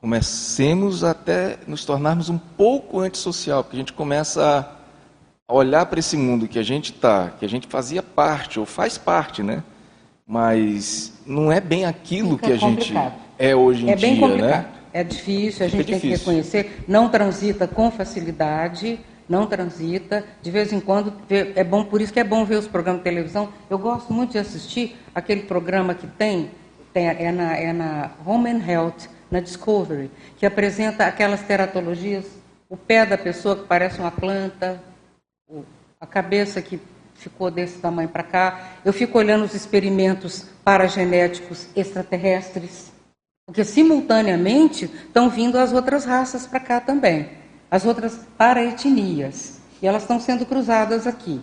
comecemos até nos tornarmos um pouco antissocial, porque a gente começa a olhar para esse mundo que a gente está, que a gente fazia parte, ou faz parte, né? Mas não é bem aquilo Fica que a complicado. gente é hoje em é dia, bem né? complicado. né? É difícil, a gente tem difícil. que reconhecer. Não transita com facilidade, não transita. De vez em quando, é bom, por isso que é bom ver os programas de televisão. Eu gosto muito de assistir aquele programa que tem, tem é, na, é na Home and Health, na Discovery, que apresenta aquelas teratologias, o pé da pessoa que parece uma planta, a cabeça que ficou desse tamanho para cá. Eu fico olhando os experimentos paragenéticos extraterrestres. Porque simultaneamente estão vindo as outras raças para cá também, as outras paraetnias. E elas estão sendo cruzadas aqui.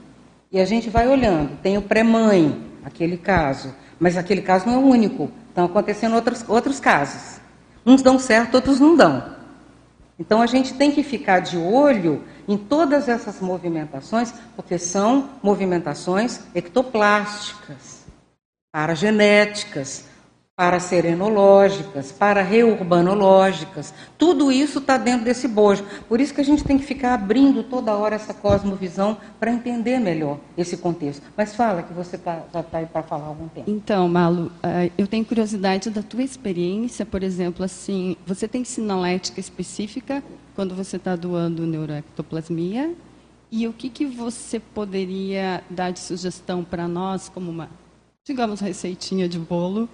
E a gente vai olhando. Tem o pré-mãe, aquele caso. Mas aquele caso não é o único. Estão acontecendo outros, outros casos. Uns dão certo, outros não dão. Então a gente tem que ficar de olho em todas essas movimentações, porque são movimentações ectoplásticas, paragenéticas, paraserenológicas, para reurbanológicas. Tudo isso está dentro desse bojo. Por isso que a gente tem que ficar abrindo toda hora essa cosmovisão para entender melhor esse contexto. Mas fala que você tá, já está aí para falar há algum tempo. Então, Malu, eh, eu tenho curiosidade da tua experiência, por exemplo, assim, você tem sinalética específica quando você está doando neuroectoplasmia? E o que, que você poderia dar de sugestão para nós, como uma, digamos, receitinha de bolo,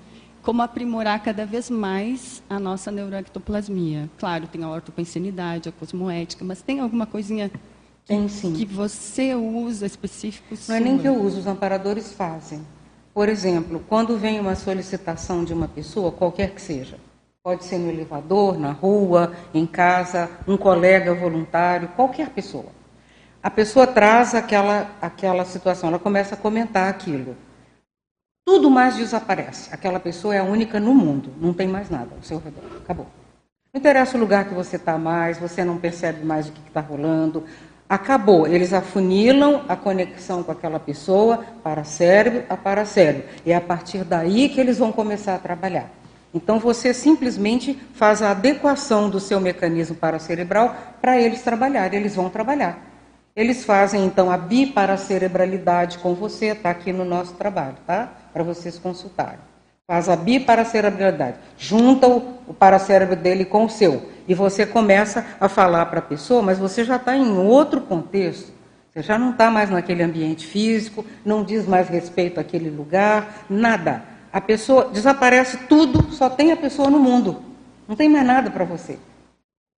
como aprimorar cada vez mais a nossa neuroectoplasmia. Claro, tem a ortopensinidade, a cosmoética, mas tem alguma coisinha que, que você usa específico? Não sua? é nem que eu uso, os amparadores fazem. Por exemplo, quando vem uma solicitação de uma pessoa, qualquer que seja, pode ser no elevador, na rua, em casa, um colega voluntário, qualquer pessoa. A pessoa traz aquela, aquela situação, ela começa a comentar aquilo. Tudo mais desaparece. Aquela pessoa é a única no mundo, não tem mais nada ao seu redor. Acabou. Não interessa o lugar que você está mais, você não percebe mais o que está rolando. Acabou. Eles afunilam a conexão com aquela pessoa para cérebro a para cérebro. E é a partir daí que eles vão começar a trabalhar. Então você simplesmente faz a adequação do seu mecanismo paracerebral para eles trabalharem. Eles vão trabalhar. Eles fazem então a biparacerebralidade com você, está aqui no nosso trabalho, tá? Para vocês consultarem. Faz a biparacerebralidade. Junta o, o paracérebro dele com o seu. E você começa a falar para a pessoa, mas você já está em outro contexto. Você já não está mais naquele ambiente físico, não diz mais respeito àquele lugar, nada. A pessoa desaparece tudo, só tem a pessoa no mundo. Não tem mais nada para você.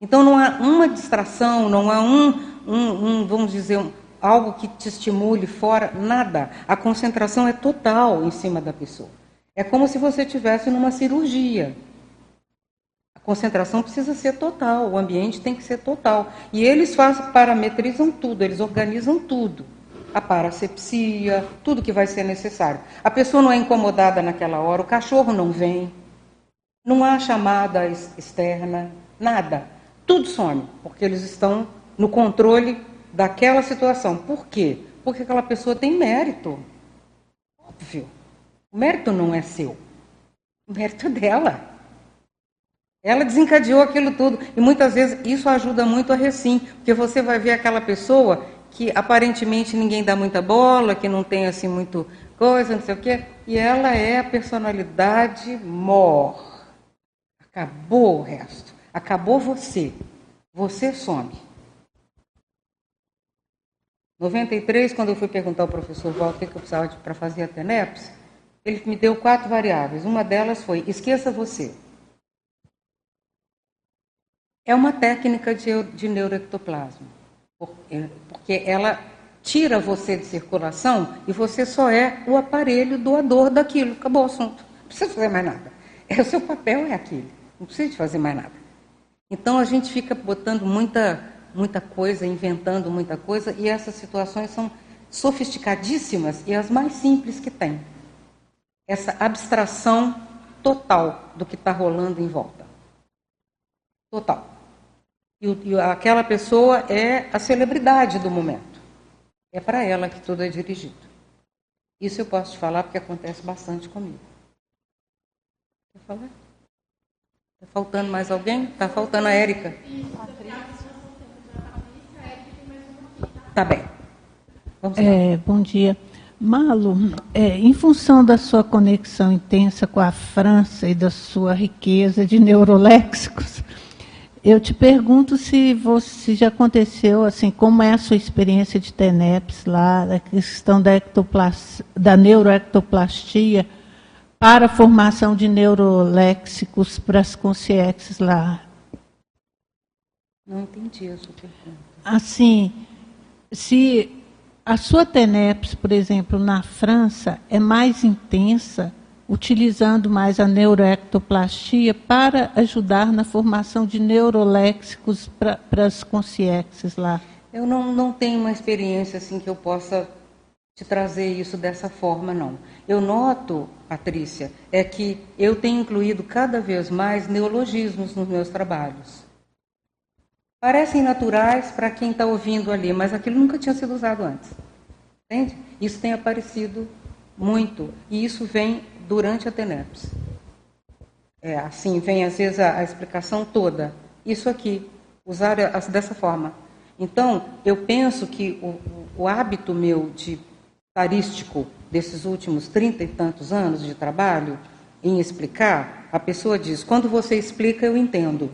Então não há uma distração, não há um, um, um vamos dizer, um, algo que te estimule fora, nada. A concentração é total em cima da pessoa. É como se você estivesse numa cirurgia. A concentração precisa ser total, o ambiente tem que ser total. E eles parametrizam tudo, eles organizam tudo. A parasepsia, tudo que vai ser necessário. A pessoa não é incomodada naquela hora, o cachorro não vem, não há chamada externa, nada. Tudo some, porque eles estão no controle daquela situação. Por quê? Porque aquela pessoa tem mérito. Óbvio. O mérito não é seu. O mérito é dela. Ela desencadeou aquilo tudo. E muitas vezes isso ajuda muito a recim, porque você vai ver aquela pessoa que aparentemente ninguém dá muita bola, que não tem assim muito coisa, não sei o quê, e ela é a personalidade mor. Acabou o resto. Acabou você. Você some. 93, quando eu fui perguntar ao professor Walter o que eu precisava para fazer a TENEPS, ele me deu quatro variáveis. Uma delas foi: esqueça você. É uma técnica de, de neuroectoplasma, porque ela tira você de circulação e você só é o aparelho doador daquilo. Acabou o assunto. Não precisa fazer mais nada. É, o seu papel é aquele. Não precisa de fazer mais nada. Então a gente fica botando muita, muita coisa, inventando muita coisa, e essas situações são sofisticadíssimas e as mais simples que tem essa abstração total do que está rolando em volta. Total. E, e aquela pessoa é a celebridade do momento. É para ela que tudo é dirigido. Isso eu posso te falar porque acontece bastante comigo. Quer falar? Está faltando mais alguém? Está faltando a Érica. Tá bem. Vamos lá. É, bom dia. Malo, é, em função da sua conexão intensa com a França e da sua riqueza de neuroléxicos, eu te pergunto se você já aconteceu, assim, como é a sua experiência de TENEPS lá, da questão da, da neuroectoplastia para a formação de neuroléxicos para as consciências lá. Não entendi a sua pergunta. Assim, se a sua TENEPS, por exemplo, na França, é mais intensa, utilizando mais a neuroectoplastia para ajudar na formação de neuroléxicos para as consciências lá. Eu não, não tenho uma experiência assim que eu possa te trazer isso dessa forma, não. Eu noto, Patrícia, é que eu tenho incluído cada vez mais neologismos nos meus trabalhos. Parecem naturais para quem está ouvindo ali, mas aquilo nunca tinha sido usado antes. Entende? Isso tem aparecido muito. E isso vem durante a TENEPS. É, assim, vem às vezes a, a explicação toda. Isso aqui, usar dessa forma. Então, eu penso que o, o hábito meu de tarístico desses últimos trinta e tantos anos de trabalho em explicar, a pessoa diz: quando você explica, eu entendo.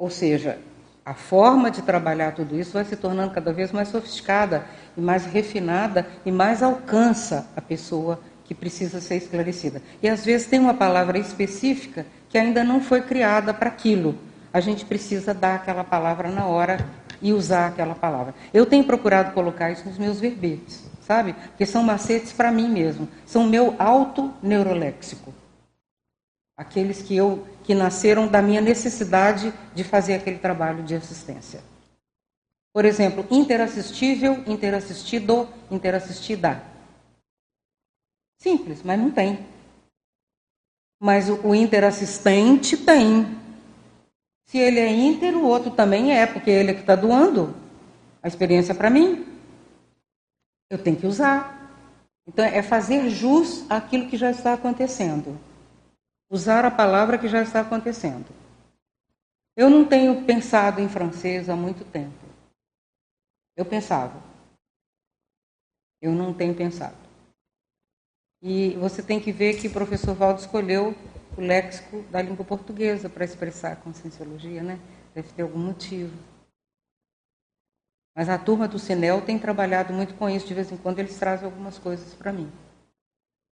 Ou seja, a forma de trabalhar tudo isso vai se tornando cada vez mais sofisticada e mais refinada e mais alcança a pessoa que precisa ser esclarecida. E às vezes tem uma palavra específica que ainda não foi criada para aquilo. A gente precisa dar aquela palavra na hora e usar aquela palavra. Eu tenho procurado colocar isso nos meus verbetes, sabe? Porque são macetes para mim mesmo. São meu auto-neuroléxico. Aqueles que eu que nasceram da minha necessidade de fazer aquele trabalho de assistência. Por exemplo, interassistível, interassistido, interassistida. Simples, mas não tem. Mas o, o interassistente tem. Se ele é inter, o outro também é, porque ele é que está doando a experiência para mim. Eu tenho que usar. Então, é fazer jus àquilo que já está acontecendo usar a palavra que já está acontecendo. Eu não tenho pensado em francês há muito tempo. Eu pensava. Eu não tenho pensado. E você tem que ver que o professor Valdo escolheu o léxico da língua portuguesa para expressar a conscienciologia, né? Deve ter algum motivo. Mas a turma do Sinel tem trabalhado muito com isso. De vez em quando eles trazem algumas coisas para mim.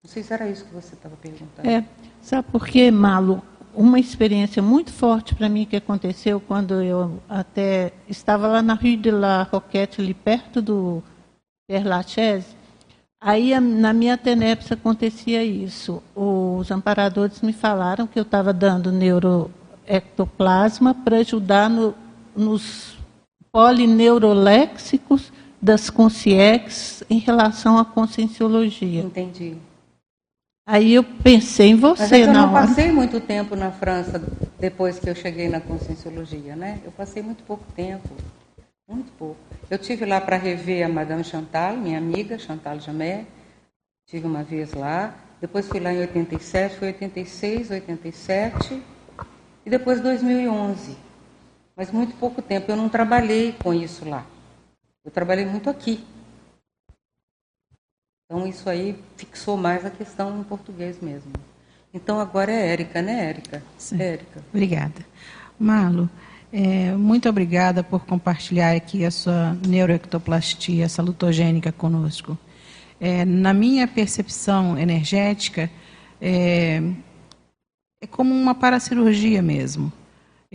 Não sei se era isso que você estava perguntando. É, sabe por quê, Malo? Uma experiência muito forte para mim que aconteceu quando eu até estava lá na Rue de la Roquette, ali perto do Père Lachaise. Aí na minha TENEPS acontecia isso. Os amparadores me falaram que eu estava dando neuroectoplasma para ajudar no, nos polineuroléxicos das consciex em relação à conscienciologia. Entendi. Aí eu pensei em você Mas é eu não hora. passei muito tempo na França depois que eu cheguei na conscienciologia, né? Eu passei muito pouco tempo, muito pouco. Eu tive lá para rever a Madame Chantal, minha amiga Chantal Jamé. Tive uma vez lá. Depois fui lá em 87, foi 86, 87 e depois 2011. Mas muito pouco tempo. Eu não trabalhei com isso lá. Eu trabalhei muito aqui. Então isso aí fixou mais a questão em português mesmo. Então agora é Érica, né, Érica? Sim. Érica. Obrigada. Malo, É, muito obrigada por compartilhar aqui a sua neuroectoplastia salutogênica conosco. É, na minha percepção energética, é, é como uma paracirurgia mesmo.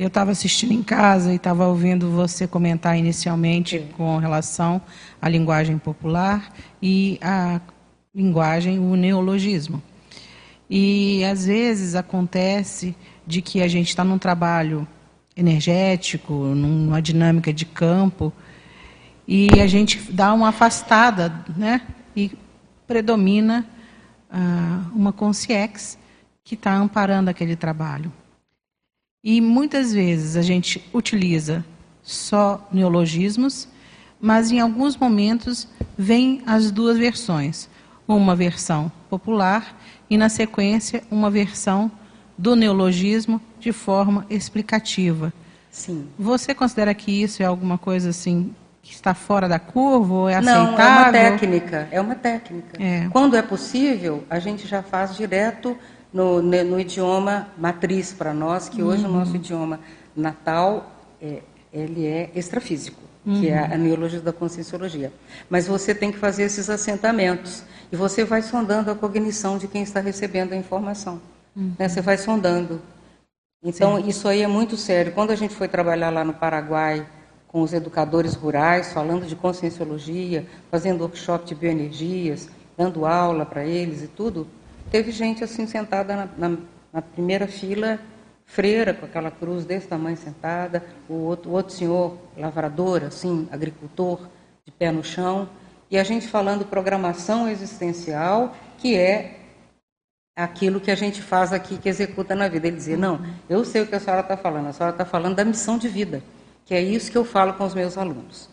Eu estava assistindo em casa e estava ouvindo você comentar inicialmente Sim. com relação à linguagem popular e à linguagem, o neologismo. E às vezes acontece de que a gente está num trabalho energético, numa dinâmica de campo, e a gente dá uma afastada, né? E predomina ah, uma consciência que está amparando aquele trabalho. E muitas vezes a gente utiliza só neologismos, mas em alguns momentos vem as duas versões, uma versão popular e na sequência uma versão do neologismo de forma explicativa. Sim. Você considera que isso é alguma coisa assim que está fora da curva ou é aceitável? Não, é uma técnica. É uma técnica. É. Quando é possível, a gente já faz direto no, no idioma matriz para nós, que hoje uhum. o nosso idioma natal é, ele é extrafísico, uhum. que é uhum. a neologia da conscienciologia. Mas você tem que fazer esses assentamentos e você vai sondando a cognição de quem está recebendo a informação. Uhum. Né? Você vai sondando. Então, Sim. isso aí é muito sério. Quando a gente foi trabalhar lá no Paraguai com os educadores rurais, falando de conscienciologia, fazendo workshop de bioenergias, dando aula para eles e tudo, teve gente assim sentada na, na, na, primeira fila, freira com aquela cruz desse tamanho sentada, o outro, o outro senhor lavrador, assim, agricultor, de pé no chão, e a gente falando programação existencial, que é aquilo que a gente faz aqui, que executa na vida. Ele dizia, não, eu sei o que a senhora está falando, a senhora está falando da missão de vida, que é isso que eu falo com os meus alunos.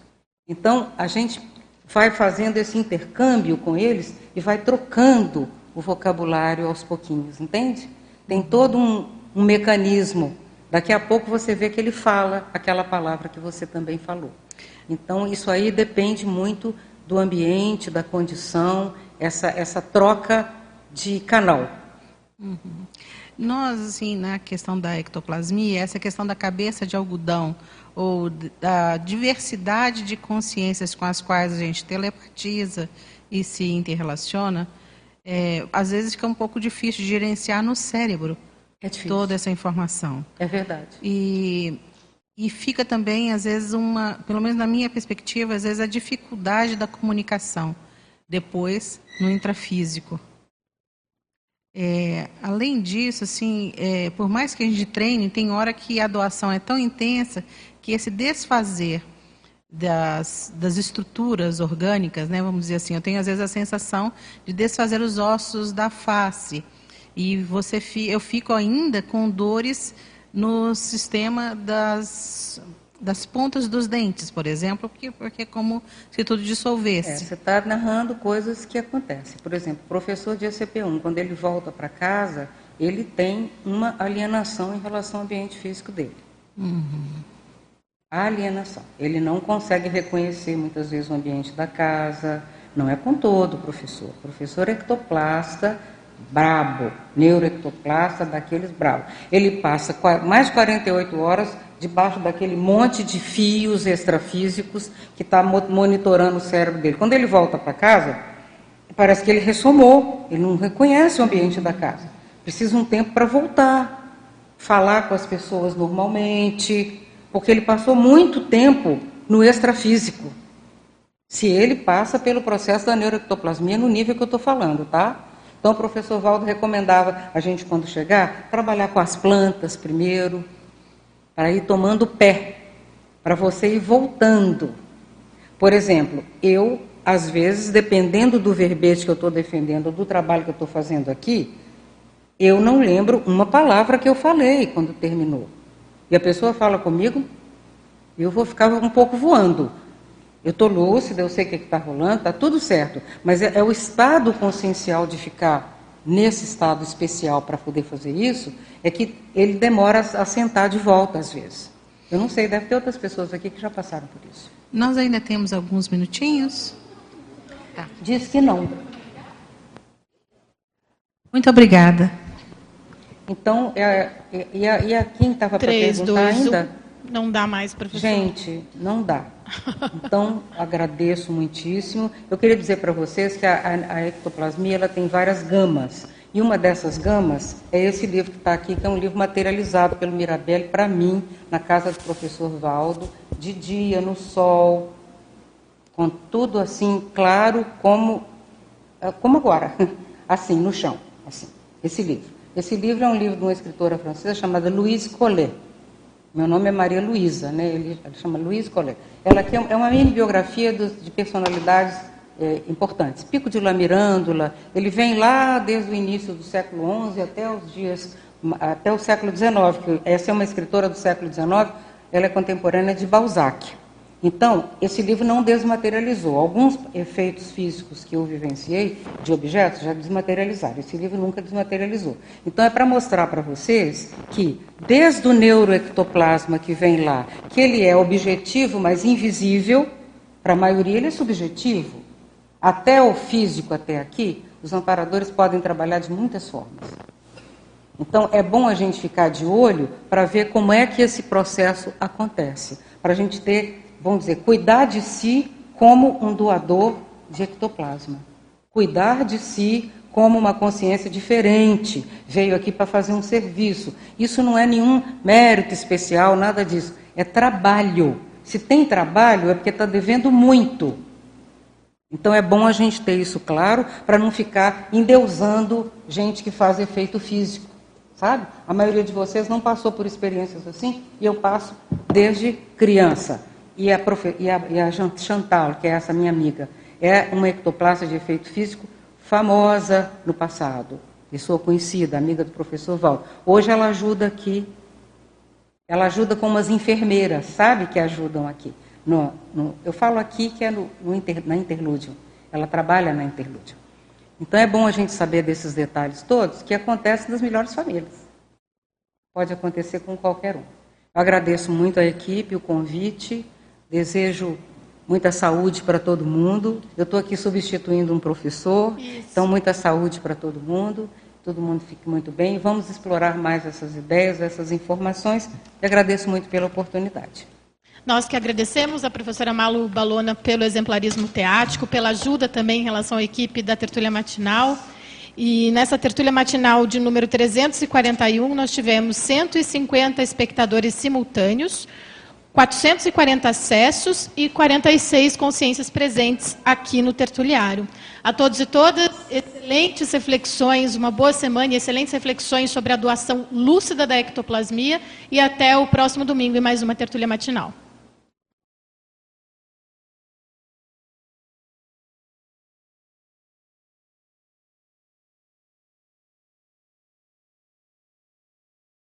Então, a gente vai fazendo esse intercâmbio com eles e vai trocando o vocabulário aos pouquinhos, entende? Tem todo um, um mecanismo. Daqui a pouco você vê que ele fala aquela palavra que você também falou. Então, isso aí depende muito do ambiente, da condição, essa, essa troca de canal. Uhum. Nós, assim, na questão da ectoplasmia, essa questão da cabeça de algodão, ou da diversidade de consciências com as quais a gente telepatiza e se interrelaciona, é, às vezes fica um pouco difícil de gerenciar no cérebro é toda essa informação. É verdade. E, e fica também, às vezes, uma, pelo menos na minha perspectiva, às vezes a dificuldade da comunicação depois no intrafísico. É, além disso, assim, é, por mais que a gente treine, tem hora que a doação é tão intensa que esse desfazer das, das estruturas orgânicas, né, vamos dizer assim, eu tenho às vezes a sensação de desfazer os ossos da face e você eu fico ainda com dores no sistema das das pontas dos dentes, por exemplo, porque, porque é como se tudo dissolvesse. É, você está narrando coisas que acontecem. Por exemplo, o professor de ECP1, quando ele volta para casa, ele tem uma alienação em relação ao ambiente físico dele. Uhum. A alienação. Ele não consegue reconhecer muitas vezes o ambiente da casa. Não é com todo professor. O professor ectoplasta brabo, neuroectoplasta daqueles bravos. Ele passa mais de 48 horas debaixo daquele monte de fios extrafísicos que está monitorando o cérebro dele. Quando ele volta para casa, parece que ele ressomou, ele não reconhece o ambiente da casa. Precisa um tempo para voltar, falar com as pessoas normalmente, porque ele passou muito tempo no extrafísico. Se ele passa pelo processo da neuroectoplasmia no nível que eu estou falando, tá? Então, o professor Valdo recomendava a gente, quando chegar, trabalhar com as plantas primeiro, para ir tomando pé, para você ir voltando. Por exemplo, eu, às vezes, dependendo do verbete que eu estou defendendo, do trabalho que eu estou fazendo aqui, eu não lembro uma palavra que eu falei quando terminou. E a pessoa fala comigo, eu vou ficar um pouco voando. Eu estou lúcida, eu sei o que está rolando, está tudo certo. Mas é, é o estado consciencial de ficar nesse estado especial para poder fazer isso, é que ele demora a sentar de volta às vezes. Eu não sei, deve ter outras pessoas aqui que já passaram por isso. Nós ainda temos alguns minutinhos? Tá. Diz que não. Muito obrigada. Então, é, é, e, a, e a quem estava para perguntar dois, ainda? não dá mais, professor? Gente, não dá. Então, agradeço muitíssimo. Eu queria dizer para vocês que a, a, a, ectoplasmia ela tem várias gamas. E uma dessas gamas é esse livro que está aqui, que é um livro materializado pelo Mirabelli para mim, na casa do professor Valdo, de dia, no sol, com tudo assim, claro, como, eh, como agora, assim, no chão. Assim, esse livro. Esse livro é um livro de uma escritora francesa chamada Louise Collet. Meu nome é Maria Luísa, né? Ele, chama Louise Collet. Ela aqui é uma mini biografia de personalidades é, importantes. Pico de La Mirândola, ele vem lá desde o início do século XI até os dias até o século XIX. Essa é uma escritora do século XIX. Ela é contemporânea de Balzac. Então, esse livro não desmaterializou. Alguns efeitos físicos que eu vivenciei de objetos já desmaterializaram. Esse livro nunca desmaterializou. Então, é para mostrar para vocês que, desde o neuroectoplasma que vem lá, que ele é objetivo, mas invisível, para a maioria ele é subjetivo, até o físico, até aqui, os amparadores podem trabalhar de muitas formas. Então, é bom a gente ficar de olho para ver como é que esse processo acontece, para a gente ter vamos dizer, cuidar de si como um doador de ectoplasma. Cuidar de si como uma consciência diferente, veio aqui para fazer um serviço. Isso não é nenhum mérito especial, nada disso. É trabalho. Se tem trabalho, é porque está devendo muito. Então é bom a gente ter isso claro para não ficar endeusando gente que faz efeito físico. Sabe? A maioria de vocês não passou por experiências assim e eu passo desde criança e a, profe, e, a, e a Chantal, que é essa minha amiga, é uma ectoplasta de efeito físico famosa no passado. Pessoa conhecida, amiga do professor Val. Hoje ela ajuda aqui, ela ajuda com umas enfermeiras, sabe, que ajudam aqui. No, no, eu falo aqui que é no, inter, na Interlúdio. Ela trabalha na Interlúdio. Então é bom a gente saber desses detalhes todos que acontecem nas melhores famílias. Pode acontecer com qualquer um. Eu agradeço muito a equipe, o convite. Desejo muita saúde para todo mundo. Eu estou aqui substituindo um professor, Isso. então muita saúde para todo mundo. Todo mundo fique muito bem. Vamos explorar mais essas ideias, essas informações. E agradeço muito pela oportunidade. Nós que agradecemos a professora Malu Balona pelo exemplarismo teático, pela ajuda também em relação à equipe da tertúlia matinal. E nessa tertúlia matinal de número 341, nós tivemos 150 espectadores simultâneos, 440 acessos e 46 consciências presentes aqui no tertuliário. A todos e todas, excelentes reflexões, uma boa semana e excelentes reflexões sobre a doação lúcida da ectoplasmia e até o próximo domingo em mais uma tertúlia matinal.